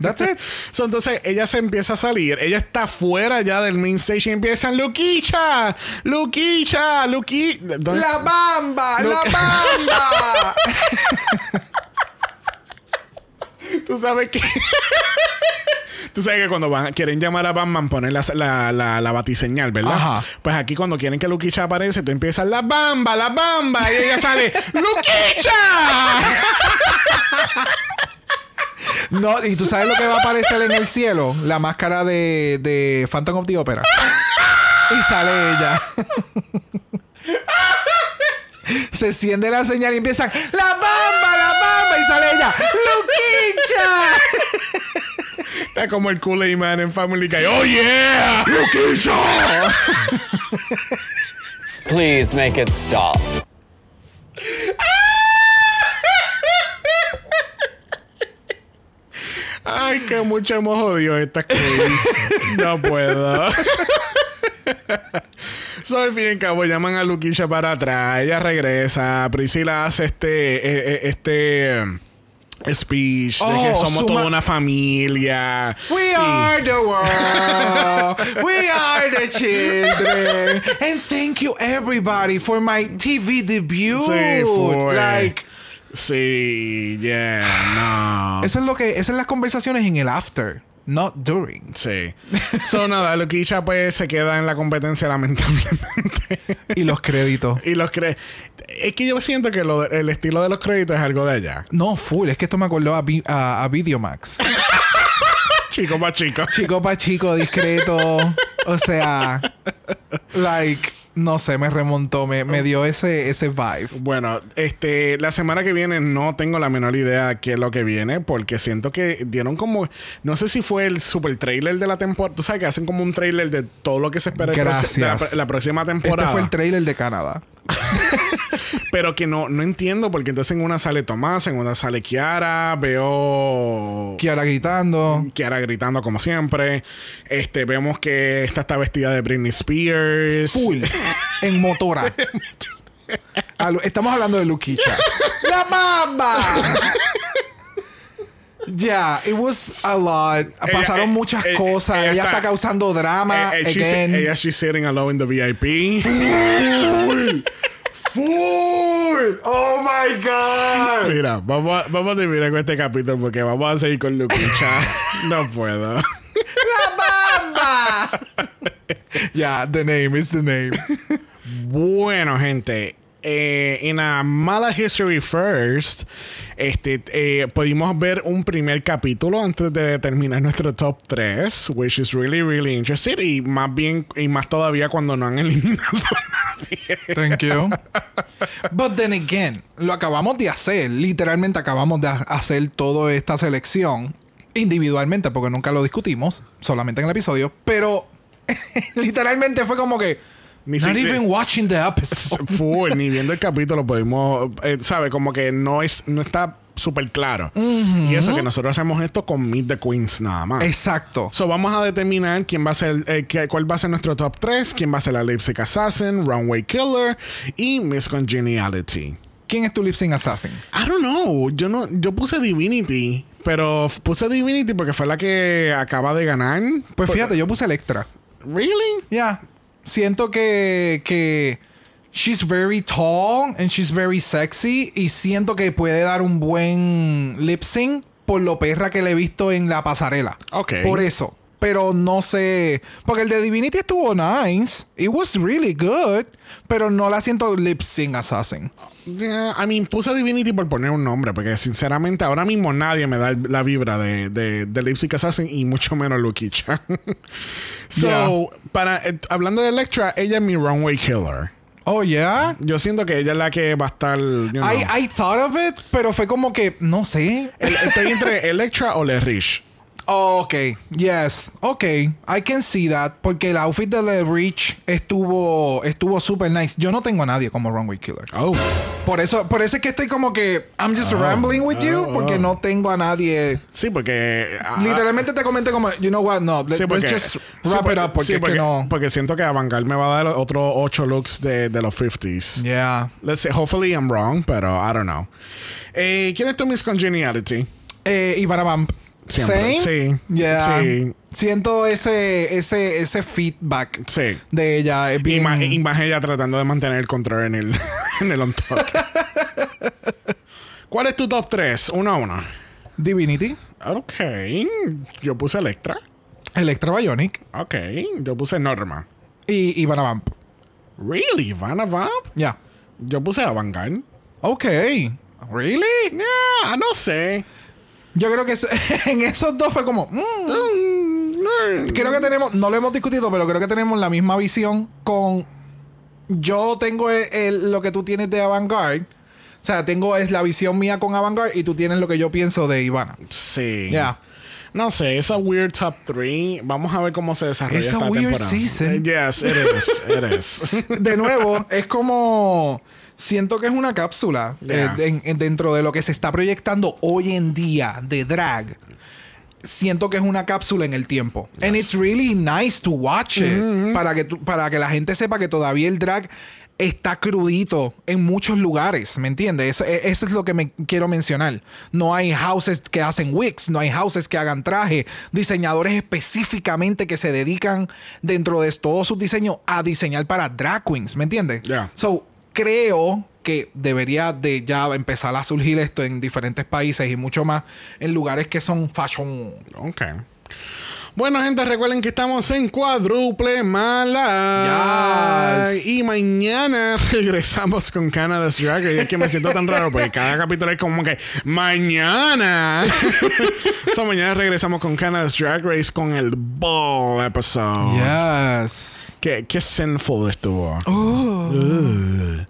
That's it. So, entonces ella se empieza a salir. Ella está fuera ya del main stage y empiezan Luquicha, Luquicha, Luqui. ¿Dónde- ¡La bamba! Lu- ¡La bamba! Tú sabes que. Tú sabes que cuando van, quieren llamar a Batman, poner la, la, la, la batiseñal, ¿verdad? Ajá. Pues aquí cuando quieren que Luquicha aparece, tú empiezas la bamba, la bamba, y ella sale, ¡Luquicha! no, y tú sabes lo que va a aparecer en el cielo? La máscara de, de Phantom of the Opera. Y sale ella. Se enciende la señal y empiezan ¡La bamba! Sale ella ¡Luquicha! Está como el Kool-Aid Man en Family Guy. ¡Oh, yeah! ¡Luquicha! Please make it stop. Ay, que mucho hemos jodido estas cosas. no puedo. So, al fin y al cabo, llaman a Luquisha para atrás. Ella regresa. Priscila hace este. eh, eh, este. eh, Speech de que Oh, somos toda una familia. We Y- are the world. We are the children. And thank you everybody for my TV debut. Sí, fue. Like, Sí, yeah, no. eso es lo que, esas son las conversaciones en el after, not during. Sí. So, nada, Luquisha pues se queda en la competencia, lamentablemente. Y los créditos. y los cre Es que yo siento que lo de- el estilo de los créditos es algo de allá. No, full. Es que esto me acordó a, Vi- a, a Videomax. Chico para chico. chico pa' chico, discreto. O sea, like, no sé, me remontó, me, me dio ese, ese vibe. Bueno, este, la semana que viene no tengo la menor idea qué es lo que viene, porque siento que dieron como, no sé si fue el super trailer de la temporada, tú sabes que hacen como un trailer de todo lo que se espera Gracias. de la, la próxima temporada. Este fue el trailer de Canadá. pero que no, no entiendo, porque entonces en una sale Tomás, en una sale Kiara, veo Kiara gritando. Kiara gritando como siempre. Este, vemos que esta está vestida de Britney Spears. Full. en motora. Estamos hablando de Luquicha. ¡La bamba! Ya, it was a lot. Pasaron eh, muchas eh, cosas. ella Ella, está, está- causando drama. Eh, eh, she's- again. ella she's sitting alone in the VIP. Full. Oh my God. Mira, vamos a, vamos a terminar con este capítulo porque vamos a seguir con Luquicha. no puedo. ¡La bamba! yeah, the name is the name. Bueno, gente. Eh, en a mala history first, este, eh, pudimos ver un primer capítulo antes de terminar nuestro top 3, which is really, really interesting. Y más bien, y más todavía cuando no han eliminado nada. Thank you. But then again, lo acabamos de hacer. Literalmente acabamos de ha- hacer toda esta selección individualmente, porque nunca lo discutimos, solamente en el episodio. Pero literalmente fue como que. Ni not siquiera- even watching the episode. Full, ni viendo el capítulo podemos, eh, sabe, como que no es, no está súper claro. Y eso que nosotros hacemos esto con Meet the Queens nada más. Exacto. So vamos a determinar quién va a ser, eh, qué- cuál va a ser nuestro top 3, quién va a ser la Lipstick Assassin, Runway Killer y Miss Congeniality. ¿Quién es tu lip sync assassin? I don't know. Yo no, yo puse Divinity, pero puse Divinity porque fue la que acaba de ganar. Pues fíjate, yo puse Electra. Really? Ya. Siento que, que she's very tall and she's very sexy. Y siento que puede dar un buen lip sync por lo perra que le he visto en la pasarela. Ok. Por eso. Pero no sé. Porque el de Divinity estuvo nice. It was really good. Pero no la siento lip sync assassin. Yeah, I mean, puse Divinity por poner un nombre, porque sinceramente ahora mismo nadie me da la vibra de, de, de Lipstick Assassin y mucho menos Lucky Chan. so, Yeah. para, eh, hablando de Electra, ella es mi Runway Killer. Oh, yeah. Yo siento que ella es la que va a estar. you know. I, I thought of it, pero fue como que, no sé. El- Estoy entre Electra o Le Rich. Oh, ok, yes, ok, I can see that porque el outfit de The Rich estuvo estuvo super nice. Yo no tengo a nadie como Runway Killer. Oh. Por eso, por eso es que estoy como que I'm just rambling with you oh, porque oh. no tengo a nadie. Sí, porque. ah, Literalmente te comenté como, you know what, no, let, Sí, porque, let's just wrap porque- it up porque sí, es que no. porque siento que Avantgarde me va a dar otros ocho looks de, de los 50s. Yeah. Let's say, hopefully I'm wrong, pero I don't know. Eh, ¿Quién es tu Miss Congeniality? Eh, Ivana Vamp. Siempre, sí. Yeah. Sí. Siento ese, ese, ese feedback Sí. de ella. Y bien... más, y más ella tratando de mantener el control en el, en el on top. ¿Cuál es tu top 3? Uno a uno. Divinity. Ok. Yo puse Electra. Electra Bionic. Ok. Yo puse Norma. Y Ivana Vamp. Really? Vanna Vamp? Ya. Yo puse Avantgarde. Ok. Really? Yeah, no sé. Yo creo que en esos dos fue como. mm. Creo que tenemos, no lo hemos discutido, pero creo que tenemos la misma visión con. Yo tengo el- el- lo que tú tienes de Avantgarde. O sea, tengo es la visión mía con Avantgarde y tú tienes lo que yo pienso de Ivana. Sí. Ya. No sé, esa weird top 3. Vamos a ver cómo se desarrolla It's a esta weird temporada. season. Yes, it is. It is. De nuevo, es como. Siento que es una cápsula Yeah. eh, en- en- dentro de lo que se está proyectando hoy en día de drag. Siento que es una cápsula en el tiempo. And it's really nice to watch it. para, que para que la gente sepa que todavía el drag está crudito en muchos lugares. ¿Me entiendes? Eso, e- eso es lo que me quiero mencionar. No hay houses que hacen wigs, no hay houses que hagan traje, diseñadores específicamente que se dedican dentro de todos sus diseños a diseñar para drag queens. ¿Me entiendes? Yeah. So, creo que debería de ya empezar a surgir esto en diferentes países y mucho más en lugares que son fashion. ok. Bueno, gente, recuerden que estamos en cuádruple mala. Yes. Y mañana regresamos con Canada's Drag Race. Es que me siento tan raro porque cada capítulo es como que mañana. so, mañana regresamos con Canada's Drag Race con el Ball episode. Yes. Qué, qué sinful estuvo. Ugh.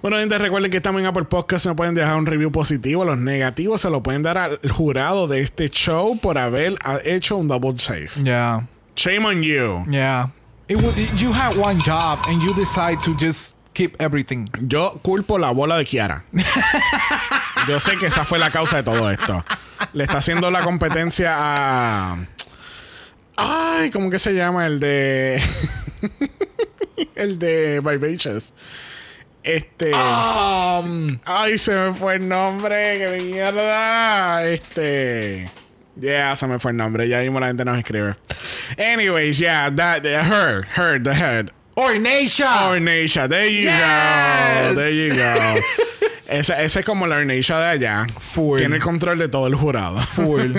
Bueno, gente, recuerden que estamos en Apple Podcast. No pueden dejar un review positivo. Los negativos se lo pueden dar al jurado de este show por haber hecho un double safe. Yeah. Shame on you. Yeah. It would, you had one job and you decide to just keep everything. Yo culpo la bola de Kiara. Yo sé que esa fue la causa de todo esto. Le está haciendo la competencia a. Ay, ¿cómo que se llama? El de. el de Vivacious. Este. Um, Ay, se me fue el nombre. ¡Qué mierda! Este. Yeah, se me fue el nombre. Ya mismo la gente nos escribe. Anyways, yeah, that, her, her, the head. Ornacia. Ornacia, there you Yes. go. There you go. Esa, esa es como la Ornacia de allá. Full. Tiene el control de todo el jurado. Full.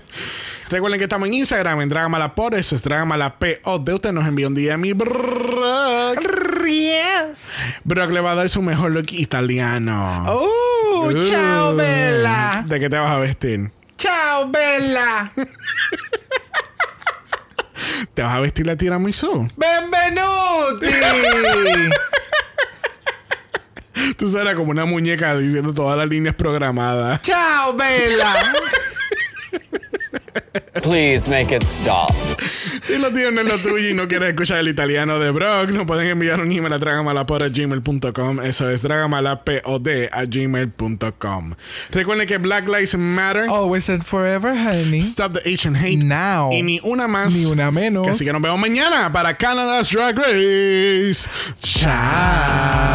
Recuerden que estamos en Instagram, en Dragamala por eso es Dragamala de usted nos envía un DM y Brock. yes. Brock le va a dar su mejor look italiano. Oh, Uh, Bella. ¿De qué te vas a vestir? ¡Chao, Bella! ¿Te vas a vestir la tiramisú? ¡Benvenuti! Tú serás como una muñeca diciendo todas las líneas programadas. ¡Chao, Bella! Please make it stop. Si lo tío no es lo tuyo y no quieres escuchar el italiano de Brock, nos pueden enviar un email a dragamalapod.gmail.com. Eso es dragamalapod a gmail.com. Recuerden que Black Lives Matter. Always and forever, honey. Stop the Asian hate. Now. Y ni una más. Ni una menos. Así que nos vemos mañana para Canada's Drag Race. Chao.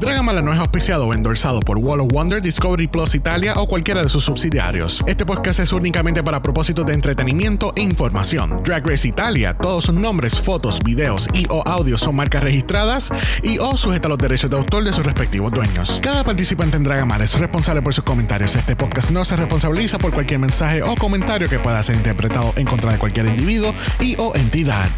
Dragamala no es auspiciado o endorsado por Wall of Wonder, Discovery Plus Italia o cualquiera de sus subsidiarios. Este podcast es únicamente para propósitos de entretenimiento e información. Drag Race Italia, todos sus nombres, fotos, videos y o audios son marcas registradas y o sujeta a los derechos de autor de sus respectivos dueños. Cada participante en Dragamala es responsable por sus comentarios. Este podcast no se responsabiliza por cualquier mensaje o comentario que pueda ser interpretado en contra de cualquier individuo y o entidad.